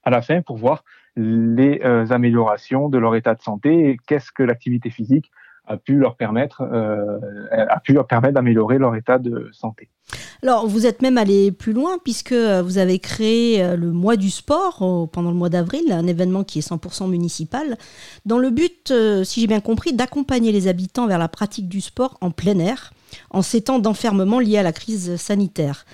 [SPEAKER 3] à la fin pour voir les euh, améliorations de leur état de santé et qu'est-ce que l'activité physique a pu leur permettre, euh, a pu leur permettre d'améliorer leur état de santé.
[SPEAKER 1] Alors, vous êtes même allé plus loin puisque vous avez créé euh, le mois du sport pendant le mois d'avril, un événement qui est 100% municipal, dans le but, euh, si j'ai bien compris, d'accompagner les habitants vers la pratique du sport en plein air, en ces temps d'enfermement liés à la crise sanitaire.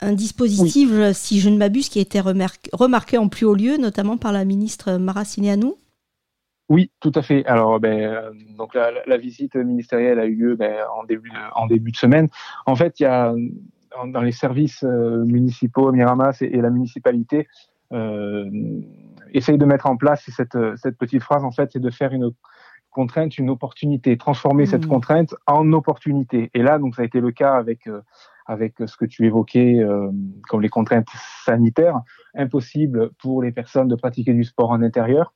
[SPEAKER 1] Un dispositif, si je ne m'abuse, qui a été remarqué en plus haut lieu, notamment par la ministre Mara Sineanou
[SPEAKER 3] oui, tout à fait. Alors, ben, donc la, la, visite ministérielle a eu lieu ben, en début de, en début de semaine. En fait, il y a dans les services euh, municipaux, Miramas et, et la municipalité euh, essayent de mettre en place cette, cette petite phrase. En fait, c'est de faire une contrainte, une opportunité, transformer cette mmh. contrainte en opportunité. Et là, donc, ça a été le cas avec euh, avec ce que tu évoquais euh, comme les contraintes sanitaires. Impossible pour les personnes de pratiquer du sport en intérieur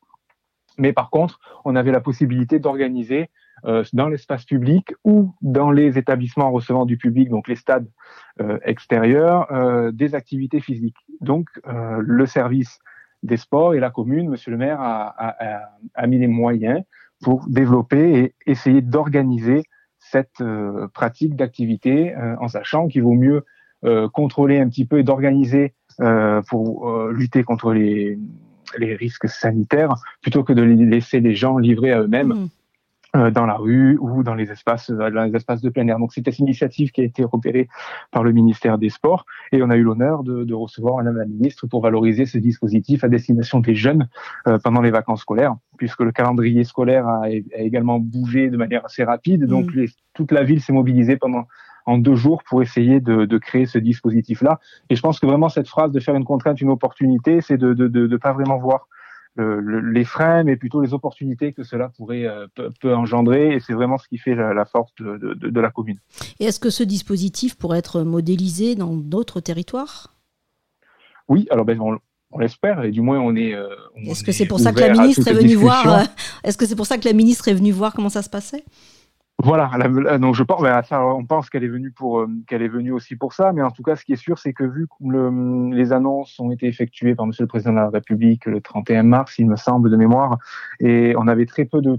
[SPEAKER 3] mais par contre, on avait la possibilité d'organiser euh, dans l'espace public ou dans les établissements recevant du public, donc les stades euh, extérieurs, euh, des activités physiques. Donc, euh, le service des sports et la commune, Monsieur le maire, a, a, a mis les moyens pour développer et essayer d'organiser cette euh, pratique d'activité en sachant qu'il vaut mieux contrôler un petit peu et d'organiser pour lutter contre les les risques sanitaires plutôt que de laisser les gens livrés à eux-mêmes. Mmh. Euh, dans la rue ou dans les espaces euh, dans les espaces de plein air. Donc c'était une initiative qui a été repérée par le ministère des Sports et on a eu l'honneur de, de, recevoir Madame la ministre pour valoriser ce dispositif à destination des jeunes euh, pendant les vacances scolaires, puisque le calendrier scolaire a, a également bougé de manière assez rapide. Donc mmh. les, toute la ville s'est mobilisée pendant en deux jours pour essayer de, de créer ce dispositif-là. Et je pense que vraiment cette phrase de faire une contrainte une opportunité, c'est de ne de, de, pas vraiment voir le, les freins, mais plutôt les opportunités que cela pourrait euh, peut, engendrer. Et c'est vraiment ce qui fait la, la force de, de, la commune.
[SPEAKER 1] Et est-ce que ce dispositif pourrait être modélisé dans d'autres territoires?
[SPEAKER 3] Oui, alors ben, on, on l'espère et du moins on est. Euh,
[SPEAKER 1] est-ce que c'est pour ça que la ministre est venue voir euh, Est-ce que c'est pour ça que la ministre est venue voir comment ça se passait?
[SPEAKER 3] Voilà, donc je pense, ben, on pense qu'elle est venue pour, euh, qu'elle est venue aussi pour ça, mais en tout cas, ce qui est sûr, c'est que vu que le, les annonces ont été effectuées par Monsieur le Président de la République le 31 mars, il me semble de mémoire, et on avait très peu de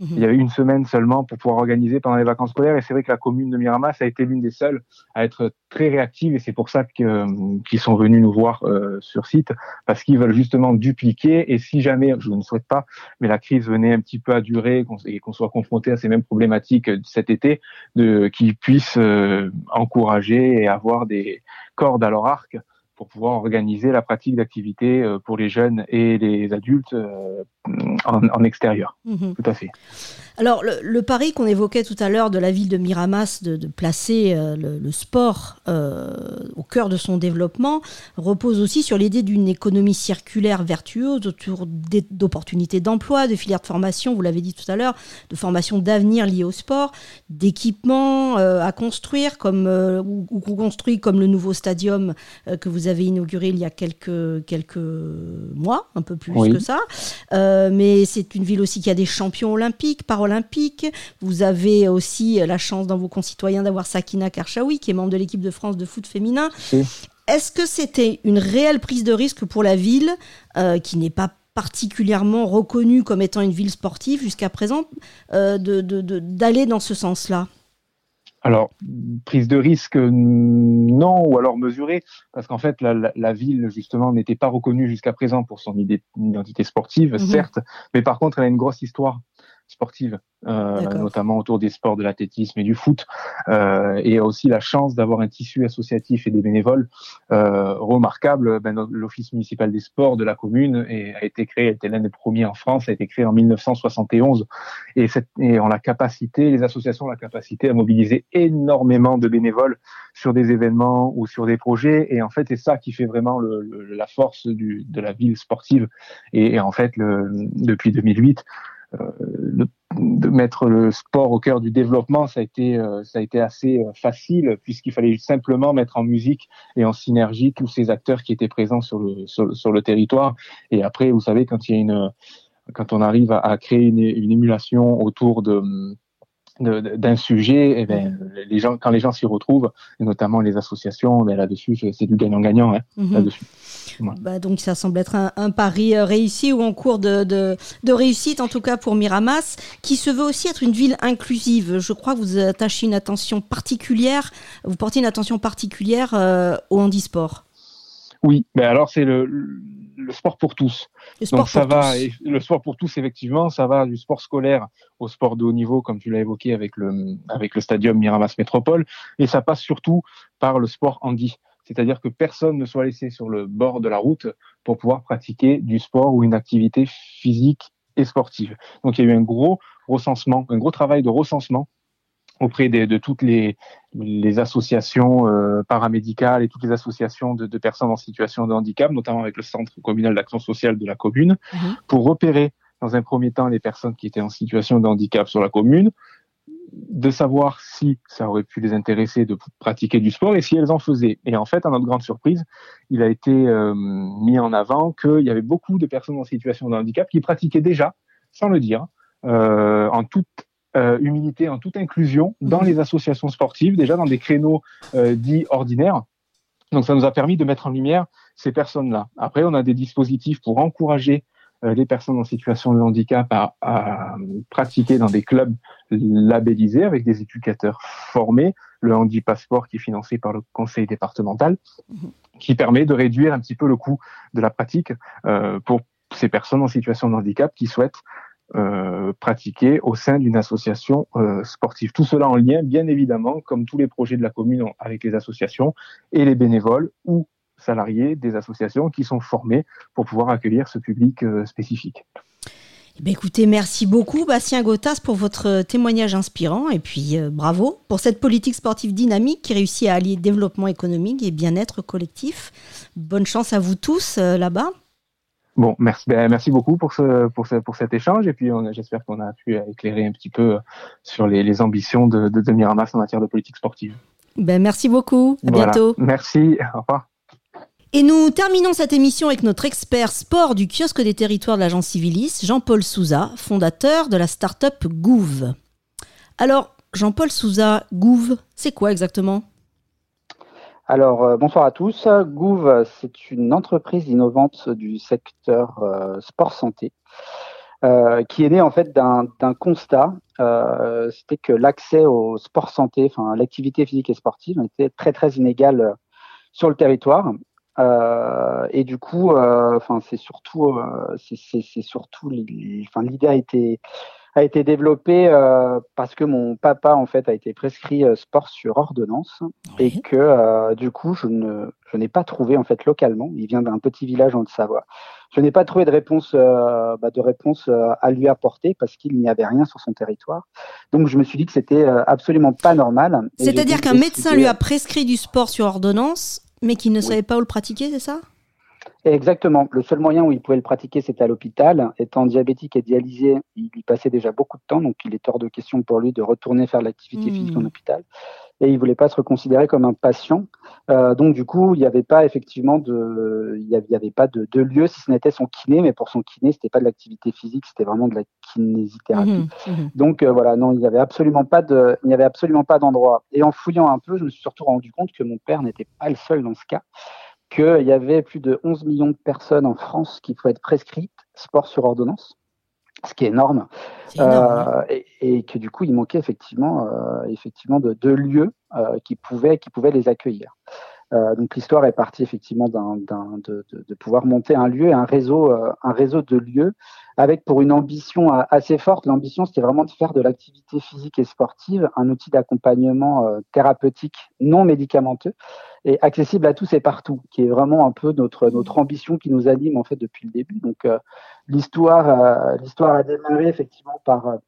[SPEAKER 3] Mhm. Il y avait une semaine seulement pour pouvoir organiser pendant les vacances scolaires. Et c'est vrai que la commune de Miramas a été l'une des seules à être très réactive. Et c'est pour ça qu'ils sont venus nous voir euh, sur site, parce qu'ils veulent justement dupliquer. Et si jamais, je ne souhaite pas, mais la crise venait un petit peu à durer et qu'on soit confronté à ces mêmes problématiques cet été, qu'ils puissent euh, encourager et avoir des cordes à leur arc pour pouvoir organiser la pratique d'activités euh, pour les jeunes et les adultes euh, en, extérieur. Mhm. Tout à fait.
[SPEAKER 1] Alors, le, pari qu'on évoquait tout à l'heure de la ville de Miramas de, placer euh, le, sport euh, au cœur de son développement repose aussi sur l'idée d'une économie circulaire vertueuse autour d'opportunités d'emploi, de filières de formation, vous l'avez dit tout à l'heure, de formation d'avenir liées au sport, d'équipements euh, à construire comme, ou, ou construit comme le nouveau stadium que vous avez inauguré il y a quelques, quelques mois, un peu plus que ça. mais c'est une ville aussi qui a des champions olympiques, par olympique. Vous avez aussi la chance dans vos concitoyens d'avoir Sakina Karchaoui, qui est membre de l'équipe de France de foot féminin. Est-ce que c'était une réelle prise de risque pour la ville, euh, qui n'est pas particulièrement reconnue comme étant une ville sportive jusqu'à présent, euh, d'aller dans ce sens-là?
[SPEAKER 3] Alors, prise de risque, non, ou alors mesurée, parce qu'en fait, la, ville, justement, n'était pas reconnue jusqu'à présent pour son identité sportive, mhm. certes, mais par contre, elle a une grosse histoire sportive, euh, notamment autour des sports de l'athlétisme et du foot, euh, et aussi la chance d'avoir un tissu associatif et des bénévoles euh, remarquables. Ben, L'Office municipal des sports de la commune et, a été créé, était l'un des premiers en France, a été créé en 1971, et, cette, et on la capacité, les associations ont la capacité à mobiliser énormément de bénévoles sur des événements ou sur des projets, et en fait c'est ça qui fait vraiment le, la force du, de la ville sportive. Et, et en fait, le, depuis 2008, euh, de mettre le sport au cœur du développement, ça a été, euh, ça a été assez euh, facile puisqu'il fallait simplement mettre en musique et en synergie tous ces acteurs qui étaient présents sur le, sur, le territoire. Et après, vous savez, quand il y a une, quand on arrive à, créer une, une émulation autour de, d'un sujet, et eh ben, les gens, quand les gens s'y retrouvent, et notamment les associations, ben, là-dessus, c'est du gagnant-gagnant hein, mhm. là-dessus.
[SPEAKER 1] Bah, donc ça semble être un, pari euh, réussi ou en cours de, de, de, réussite, en tout cas pour Miramas, qui se veut aussi être une ville inclusive. Je crois que vous attachez une attention particulière, vous portez une attention particulière euh, au handisport.
[SPEAKER 3] Oui, mais ben alors c'est le, le, sport pour tous. Le sport Donc ça va, Et le sport pour tous effectivement, ça va du sport scolaire au sport de haut niveau, comme tu l'as évoqué avec le avec le stadium Miramas Métropole, et ça passe surtout par le sport handi. C'est-à-dire que personne ne soit laissé sur le bord de la route pour pouvoir pratiquer du sport ou une activité physique et sportive. Donc il y a eu un gros recensement, un gros travail de recensement auprès de, de toutes les, les associations euh, paramédicales et toutes les associations de, de, personnes en situation de handicap, notamment avec le Centre communal d'action sociale de la commune, mhm. pour repérer dans un premier temps les personnes qui étaient en situation de handicap sur la commune, de savoir si ça aurait pu les intéresser de pratiquer du sport et si elles en faisaient. Et en fait, à notre grande surprise, il a été euh, mis en avant qu'il y avait beaucoup de personnes en situation de handicap qui pratiquaient déjà, sans le dire, euh, en toute euh, humilité, en toute inclusion dans mmh. les associations sportives, déjà dans des créneaux euh, dits ordinaires. Donc ça nous a permis de mettre en lumière ces personnes-là. Après, on a des dispositifs pour encourager euh, les personnes en situation de handicap à, à, pratiquer dans des clubs labellisés avec des éducateurs formés, le Handi Passeport qui est financé par le conseil départemental, mmh. qui permet de réduire un petit peu le coût de la pratique euh, pour ces personnes en situation de handicap qui souhaitent euh, au sein d'une association euh, sportive. Tout cela en lien, bien évidemment, comme tous les projets de la commune avec les associations et les bénévoles ou salariés des associations qui sont formés pour pouvoir accueillir ce public euh, spécifique.
[SPEAKER 1] Eh ben, écoutez, merci beaucoup Bastien Gotas pour votre témoignage inspirant et puis bravo pour cette politique sportive dynamique qui réussit à allier développement économique et bien-être collectif. Bonne chance à vous tous là-bas.
[SPEAKER 3] Bon, merci, ben, merci beaucoup pour ce, pour ce, pour cet échange et puis j'espère qu'on a pu éclairer un petit peu sur les, les ambitions de, de, de Miramas en matière de politique sportive.
[SPEAKER 1] Ben, merci beaucoup. À bientôt.
[SPEAKER 3] Merci. Au revoir.
[SPEAKER 1] Et nous terminons cette émission avec notre expert sport du kiosque des territoires de l'agence Civilis, Jean-Paul Souza, fondateur de la start-up Gouv. Alors, Jean-Paul Souza, Gouv, c'est quoi exactement?
[SPEAKER 4] Alors, euh, bonsoir à tous. Gouv, c'est une entreprise innovante du secteur euh, sport-santé euh, qui est née en fait d'un constat. C'était que l'accès au sport-santé, enfin l'activité physique et sportive, était très très inégale sur le territoire. et du coup, enfin c'est surtout, c'est surtout, l'idée a été a été développé euh, parce que mon papa en fait a été prescrit euh, sport sur ordonnance et que euh, du coup je ne je n'ai pas trouvé en fait localement. Il vient d'un petit village en Haute-Savoie. Je n'ai pas trouvé de réponse bah, de réponse à lui apporter parce qu'il n'y avait rien sur son territoire. Donc je me suis dit que c'était absolument pas normal.
[SPEAKER 1] C'est-à-dire qu'un médecin lui a prescrit du sport sur ordonnance, mais qu'il ne savait pas où le pratiquer, c'est ça?
[SPEAKER 4] Exactement. Le seul moyen où il pouvait le pratiquer, c'était à l'hôpital. Étant diabétique et dialysé, il lui passait déjà beaucoup de temps, donc il est hors de question pour lui de retourner faire l'activité physique en hmm. hôpital. Et il voulait pas se considérer comme un patient. Euh, donc du coup, il n'y avait pas effectivement de, il y avait, pas de, lieu si ce n'était son kiné, mais pour son kiné, c'était pas de l'activité physique, c'était vraiment de la kinésithérapie. Hmm, hmm. Donc euh, voilà, non, il n'y avait absolument pas de, il n'y avait absolument pas d'endroit. Et en fouillant un peu, je me suis surtout rendu compte que mon père n'était pas le seul dans ce cas qu'il y avait plus de 11 millions de personnes en France qui pouvaient être prescrites sport sur ordonnance, ce qui est énorme, euh, et, que du coup il manquait effectivement, euh, effectivement de, de lieux euh, qui pouvaient qui pouvaient les accueillir. Euh, donc l'histoire est partie effectivement d'un, de, de, de, pouvoir monter un lieu, un réseau, euh, un réseau de lieux, avec pour une ambition assez forte. L'ambition, c'était vraiment de faire de l'activité physique et sportive un outil d'accompagnement euh, thérapeutique non médicamenteux et accessible à tous et partout, qui est vraiment un peu notre notre ambition qui nous anime en fait depuis le début. Donc l'histoire, l'histoire a démarré effectivement par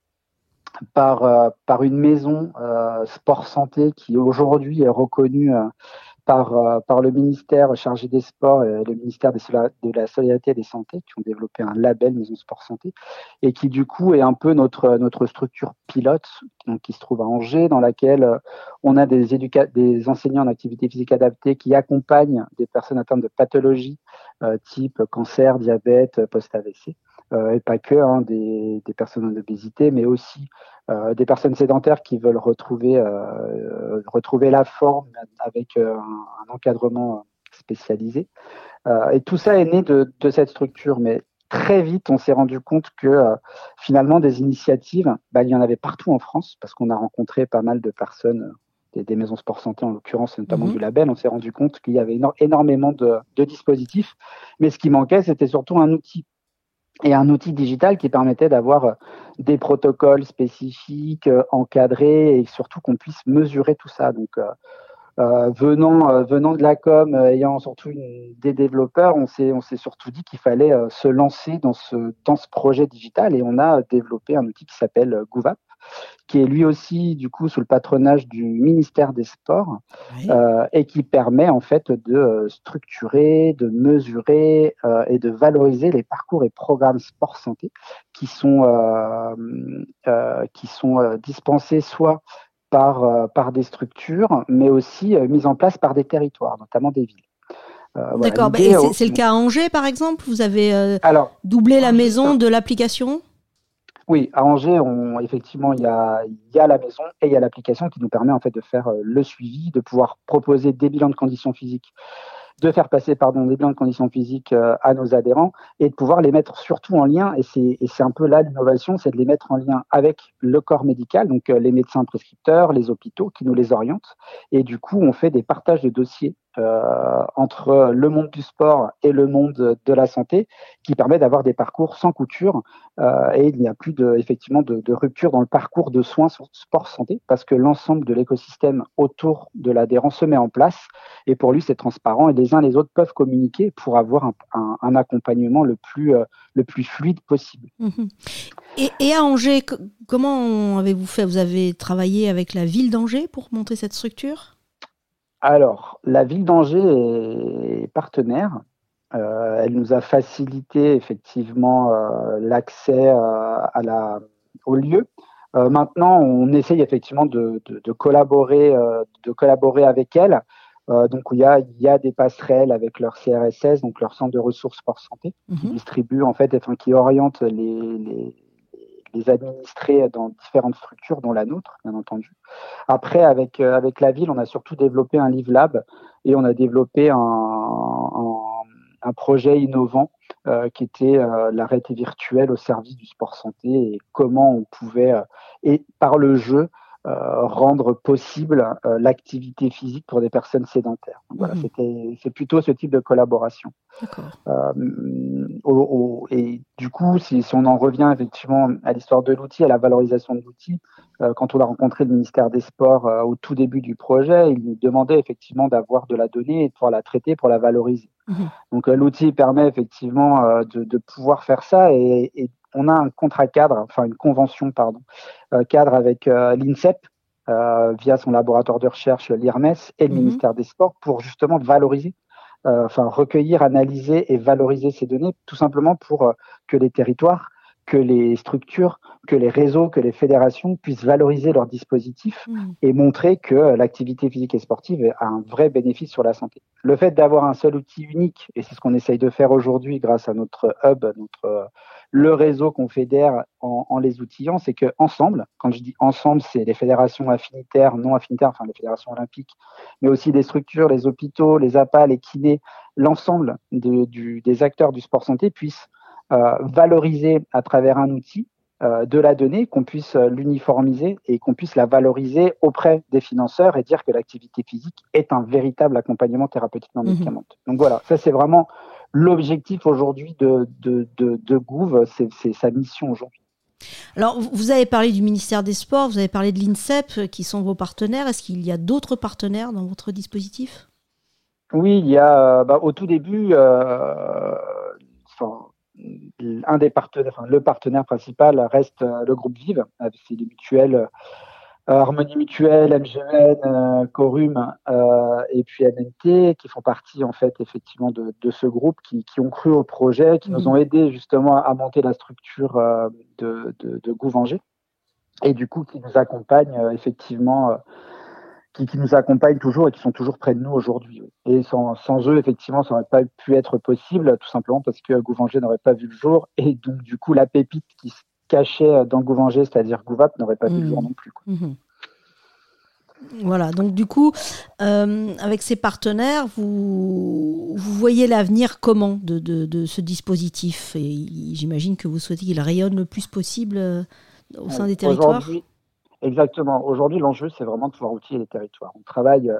[SPEAKER 4] par, par une maison sport santé qui aujourd'hui est reconnue par, euh, par le ministère chargé des sports et le ministère de la solidarité et des santé qui ont développé un label Maison Sport Santé et qui du coup est un peu notre, structure pilote qui se trouve à Angers dans laquelle euh, on a des, des enseignants en activité physique adaptée qui accompagnent des personnes atteintes de pathologies euh, type cancer, diabète, post-AVC. Euh, et pas que hein, des, des, personnes en obésité, mais aussi euh, des personnes sédentaires qui veulent retrouver, euh, retrouver la forme avec un, un, encadrement spécialisé. et tout ça est né de, de, cette structure, mais très vite, on s'est rendu compte que finalement, des initiatives, bah, il y en avait partout en France, parce qu'on a rencontré pas mal de personnes des, des, maisons sport santé en l'occurrence, notamment mhm. du label, on s'est rendu compte qu'il y avait énormément de, de, dispositifs, mais ce qui manquait, c'était surtout un outil et un outil digital qui permettait d'avoir euh, des protocoles spécifiques, euh, encadrés et surtout qu'on puisse mesurer tout ça. Donc, euh, euh venant, venant de la com, ayant surtout une, des développeurs, on s'est, on s'est surtout dit qu'il fallait se lancer dans ce, dans ce projet digital et on a développé un outil qui s'appelle GoVap, qui est lui aussi du coup sous le patronage du ministère des Sports euh, et qui permet en fait de euh, structurer, de mesurer euh, et de valoriser les parcours et programmes sport santé qui sont euh, euh, qui sont dispensés soit par par des structures, mais aussi mis en place par des territoires, notamment des villes.
[SPEAKER 1] D'accord. Bah, c'est le cas à Angers, par exemple. Vous avez Alors, doublé la maison de l'application?
[SPEAKER 4] Oui, à Angers, on, effectivement, il y, a, y a la maison et il y a l'application qui nous permet en fait de faire euh, le suivi, de pouvoir proposer des bilans de conditions physiques de faire passer pardon, des bilans de conditions physiques euh, à nos adhérents et de pouvoir les mettre surtout en lien, et c'est un peu là l'innovation, c'est de les mettre en lien avec le corps médical, donc euh, les médecins prescripteurs, les hôpitaux qui nous les orientent. Et du coup, on fait des partages de dossiers entre le monde du sport et le monde de la santé qui permet d'avoir des parcours sans couture euh, et il n'y a plus de, effectivement de, rupture dans le parcours de soins sport santé parce que l'ensemble de l'écosystème autour de l'adhérent se met en place et pour lui c'est transparent et les uns les autres peuvent communiquer pour avoir un, accompagnement le plus, euh, le plus fluide possible.
[SPEAKER 1] Mmh et, et, à Angers, comment avez-vous fait? Vous avez travaillé avec la ville d'Angers pour monter cette structure?
[SPEAKER 4] Alors, la ville d'Angers est partenaire. Euh, elle nous a facilité effectivement euh, l'accès euh, à la, au lieu. maintenant, on essaye effectivement de, de, collaborer, de collaborer avec elle. donc, il y, a, il y a des passerelles avec leur CRSS, donc leur centre de ressources sport santé, qui mhm. distribue en fait, enfin, qui oriente les, les les administrer dans différentes structures, dont la nôtre, bien entendu. Après, avec, euh, avec la ville, on a surtout développé un Live Lab et on a développé un, un, projet innovant euh, qui était euh, l'arrêté virtuel au service du sport santé et comment on pouvait, euh, et par le jeu, rendre possible euh, l'activité physique pour des personnes sédentaires. voilà, mhm. c'était c'est plutôt ce type de collaboration. Euh, au, et du coup, si, si, on en revient effectivement à l'histoire de l'outil, à la valorisation de l'outil, euh, quand on a rencontré le ministère des Sports au tout début du projet, il nous demandait effectivement d'avoir de la donnée et de pouvoir la traiter pour la valoriser. Mhm. Donc l'outil permet effectivement de, de, pouvoir faire ça et, et on a un contrat cadre, enfin une convention pardon, euh, cadre avec euh, l'INSEP euh, via son laboratoire de recherche l'IRMES et le mhm. ministère des Sports pour justement valoriser, enfin recueillir, analyser et valoriser ces données, tout simplement pour que les territoires que les structures, que les réseaux, que les fédérations puissent valoriser leurs dispositifs mmh. et montrer que l'activité physique et sportive a un vrai bénéfice sur la santé. Le fait d'avoir un seul outil unique, et c'est ce qu'on essaye de faire aujourd'hui grâce à notre hub, notre le réseau qu'on fédère en, en, les outillant, c'est que ensemble, quand je dis ensemble, c'est les fédérations affinitaires, non affinitaires, enfin les fédérations olympiques, mais aussi des structures, les hôpitaux, les APA, les kinés, l'ensemble de, des acteurs du sport santé puissent euh, valoriser à travers un outil euh, de la donnée, qu'on puisse euh, l'uniformiser et qu'on puisse la valoriser auprès des financeurs et dire que l'activité physique est un véritable accompagnement thérapeutique non mhm. médicamenteux. Donc voilà, ça c'est vraiment l'objectif aujourd'hui de, de, de, de Gouv, c'est sa mission aujourd'hui.
[SPEAKER 1] Alors, vous avez parlé du ministère des Sports, vous avez parlé de l'INSEP, qui sont vos partenaires. Est-ce qu'il y a d'autres partenaires dans votre dispositif?
[SPEAKER 4] Oui, il y a, bah, au tout début, euh, un des partenaires, enfin, le partenaire principal reste euh, le groupe Vive, avec ses mutuelles euh, Harmonie Mutuelle, MGN, euh, Corum et puis MNT, qui font partie en fait effectivement de, ce groupe, qui, ont cru au projet, qui nous mmh. ont aidés justement à monter la structure de, de, de Gouvanger, et du coup qui nous accompagnent effectivement qui, qui, nous accompagnent toujours et qui sont toujours près de nous aujourd'hui. Et sans, sans, eux, effectivement, ça n'aurait pas pu être possible, tout simplement parce que Gouvanger n'aurait pas vu le jour. Et donc, du coup, la pépite qui se cachait dans Gouvanger, c'est-à-dire Gouvap, n'aurait pas vu le jour mmh. non plus. Mmh.
[SPEAKER 1] Voilà, donc du coup, euh, avec ces partenaires, vous, vous voyez l'avenir comment de, de, de, ce dispositif? Et j'imagine que vous souhaitez qu'il rayonne le plus possible euh, au sein des territoires
[SPEAKER 4] Exactement. Aujourd'hui, l'enjeu, c'est vraiment de pouvoir outiller les territoires. On travaille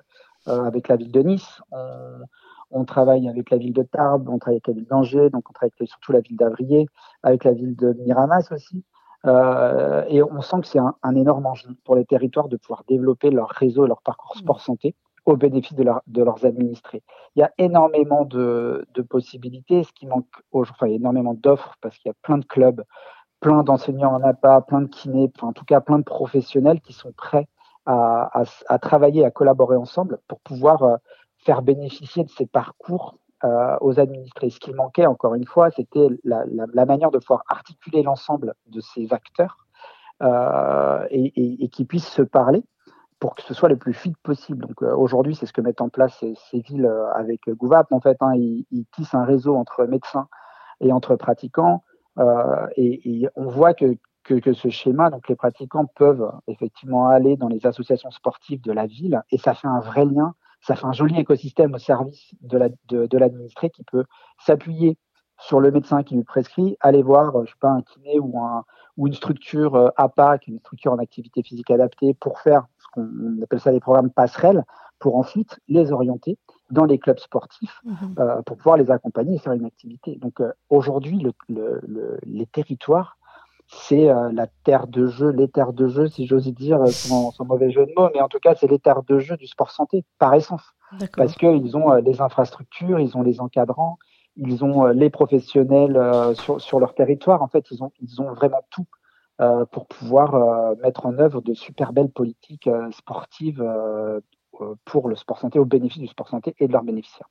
[SPEAKER 4] euh, avec la ville de Nice, on, travaille avec la ville de Tarbes, on travaille avec la ville d'Angers, donc on travaille avec surtout la ville d'Avrier, avec la ville de Miramas aussi. Euh, et on sent que c'est un, un, énorme enjeu pour les territoires de pouvoir développer leur réseau, leur parcours sport-santé au bénéfice de, leur, de, leurs administrés. Il y a énormément de, de possibilités. Ce qui manque, enfin, il y a énormément d'offres parce qu'il y a plein de clubs plein d'enseignants en APA, plein de kinés, en tout cas plein de professionnels qui sont prêts à, à, travailler, à collaborer ensemble pour pouvoir euh, faire bénéficier de ces parcours euh, aux administrés. Ce qui manquait, encore une fois, c'était la, la, la, manière de pouvoir articuler l'ensemble de ces acteurs euh, et, et, et qui puissent se parler pour que ce soit le plus fluide possible. Donc euh, aujourd'hui, c'est ce que mettent en place ces, ces villes euh, avec Gouvap. En fait, hein, ils, ils, tissent un réseau entre médecins et entre pratiquants et, et, on voit que, que, ce schéma, donc les pratiquants peuvent effectivement aller dans les associations sportives de la ville et ça fait un vrai lien, ça fait un joli écosystème au service de l'administré la, de, qui peut s'appuyer sur le médecin qui lui prescrit, aller voir, je sais pas, un kiné ou, un, ou une structure euh, APAC, une structure en activité physique adaptée, pour faire ce qu'on appelle ça les programmes passerelles, pour ensuite les orienter dans les clubs sportifs mhm. euh, pour pouvoir les accompagner et faire une activité. Donc euh, aujourd'hui, le, le, les territoires, c'est euh, la terre de jeu, les terres de jeu, si j'ose dire, sans, sans, mauvais jeu de mots, mais en tout cas, c'est les terres de jeu du sport santé, par essence. Parce qu'ils ont les infrastructures, ils ont les encadrants, ils ont les professionnels sur, sur leur territoire. En fait, ils ont, ils ont vraiment tout pour pouvoir mettre en œuvre de super belles politiques sportives pour le sport santé, au bénéfice du sport santé et de leurs bénéficiaires.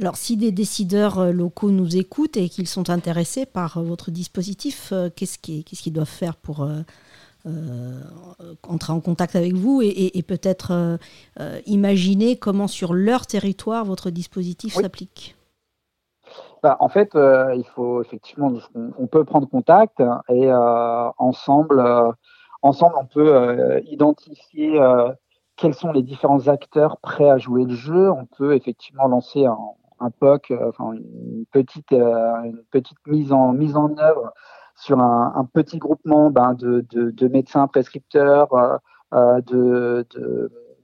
[SPEAKER 1] Alors, si des décideurs euh, locaux nous écoutent et qu'ils sont intéressés par euh, votre dispositif, qu'est-ce qu'ils doivent faire pour entrer en contact avec vous et, peut-être imaginer comment sur leur territoire votre dispositif s'applique?
[SPEAKER 4] Bah, en fait, il faut effectivement, on, peut prendre contact et ensemble, ensemble, on peut identifier quels sont les différents acteurs prêts à jouer le jeu. On peut effectivement lancer un, POC, euh, enfin une petite, euh, une petite mise en mise en œuvre sur un, petit groupement ben, de, de, de, médecins prescripteurs, euh,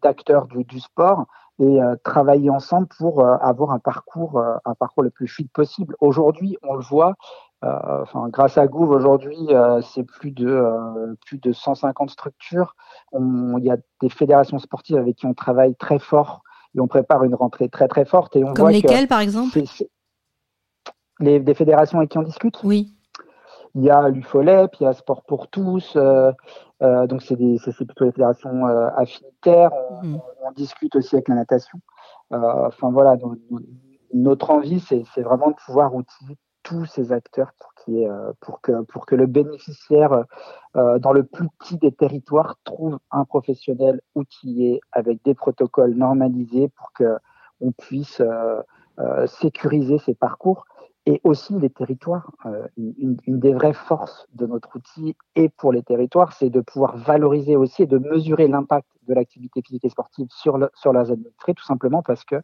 [SPEAKER 4] d'acteurs du, sport et travailler ensemble pour avoir un parcours, un parcours le plus fluide possible. Aujourd'hui, on le voit, enfin, grâce à Gouv aujourd'hui, euh, c'est plus de euh, plus de 150 structures. Il y a des fédérations sportives avec qui on travaille très fort et on prépare une rentrée très très forte. Et on
[SPEAKER 1] Comme lesquelles, par exemple?
[SPEAKER 4] Les des fédérations avec qui on discute?
[SPEAKER 1] Oui.
[SPEAKER 4] Il y a l'UFOLEP, il y a Sport pour tous. donc c'est plutôt les fédérations affinitaires. On, mmh. on, discute aussi avec la natation. Enfin voilà, notre envie, c'est vraiment de pouvoir outiller tous ces acteurs pour, euh, que, que le bénéficiaire, euh, dans le plus petit des territoires, trouve un professionnel outillé avec des protocoles normalisés pour qu'on puisse euh, sécuriser ses parcours. Et aussi les territoires. Une, des vraies forces de notre outil et pour les territoires, c'est de pouvoir valoriser aussi et de mesurer l'impact de l'activité physique et sportive sur, le, sur leurs administrés, tout simplement parce que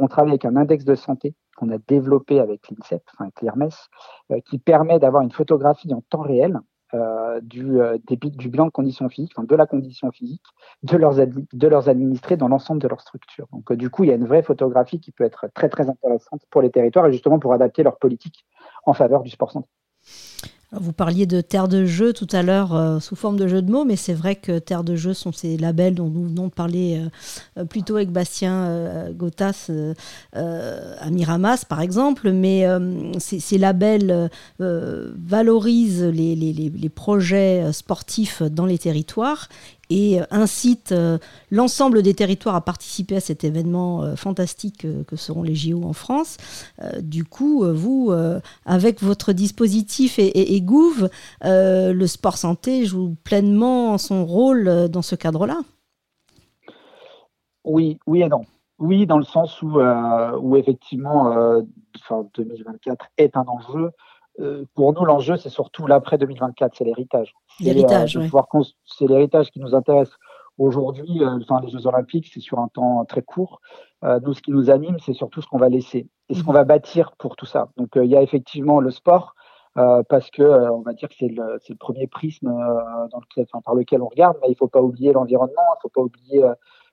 [SPEAKER 4] on travaille avec un index de santé qu'on a développé avec l'INSEP, enfin l'IRMES, euh, qui permet d'avoir une photographie en temps réel euh, du, euh, du bilan de conditions physiques, de la condition physique de leurs, de leurs administrés dans l'ensemble de leur structure. Donc du coup, il y a une vraie photographie qui peut être très très intéressante pour les territoires et justement pour adapter leur politique en faveur du sport santé.
[SPEAKER 1] Vous parliez de terre de jeu tout à l'heure euh, sous forme de jeu de mots, mais c'est vrai que terre de jeu sont ces labels dont nous venons de parler euh, plutôt avec Bastien euh, Gotas à Miramas par exemple, mais ces, labels valorisent les, projets sportifs dans les territoires et euh, incite euh, l'ensemble des territoires à participer à cet événement euh, fantastique que seront les JO en France. Du coup, vous, avec votre dispositif et, et, Gouv, le sport santé joue pleinement son rôle dans ce cadre-là.
[SPEAKER 4] Oui, oui et non. Oui, dans le sens où, où effectivement, 2024 est un enjeu. Euh, pour nous, l'enjeu, c'est surtout l'après 2024, c'est l'héritage.
[SPEAKER 1] L'héritage,
[SPEAKER 4] euh, C'est l'héritage qui nous intéresse. Aujourd'hui, euh, enfin, les Jeux Olympiques, c'est sur un temps très court. nous, ce qui nous anime, c'est surtout ce qu'on va laisser et ce qu'on mhm. va bâtir pour tout ça. Donc, il y a effectivement le sport, parce que on va dire que c'est le, le, premier prisme dans lequel, enfin, par lequel on regarde, mais il ne faut pas oublier l'environnement, il ne faut pas oublier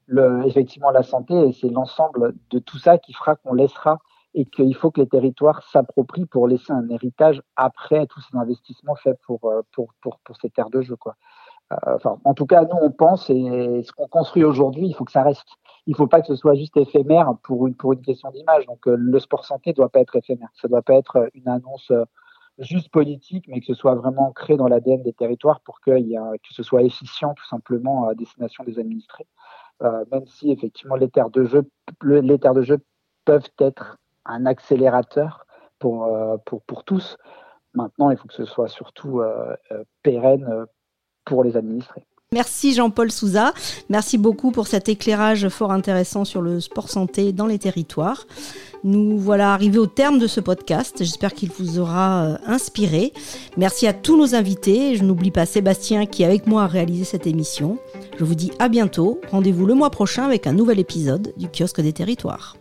[SPEAKER 4] le, effectivement la santé, et c'est l'ensemble de tout ça qui fera qu'on laissera et qu'il faut que les territoires s'approprient pour laisser un héritage après tous ces investissements faits pour, euh, pour, pour, pour ces terres de jeu. Quoi. Euh, enfin, en tout cas, nous, on pense, et ce qu'on construit aujourd'hui, il faut que ça reste. Il ne faut pas que ce soit juste éphémère pour une, pour une question d'image. Donc, euh, le sport santé ne doit pas être éphémère. Ça ne doit pas être une annonce juste politique, mais que ce soit vraiment ancré dans l'ADN des territoires pour que, y a, que ce soit efficient tout simplement à destination des administrés. Même si effectivement les terres de jeu, les terres de jeu peuvent être un accélérateur pour, euh, pour, pour tous. Maintenant, il faut que ce soit surtout euh, euh, pérenne pour les administrés.
[SPEAKER 1] Merci Jean-Paul Souza. Merci beaucoup pour cet éclairage fort intéressant sur le sport santé dans les territoires. Nous voilà arrivés au terme de ce podcast. J'espère qu'il vous aura inspiré. Merci à tous nos invités. Je n'oublie pas Sébastien qui, avec moi, a réalisé cette émission. Je vous dis à bientôt. Rendez-vous le mois prochain avec un nouvel épisode du kiosque des territoires.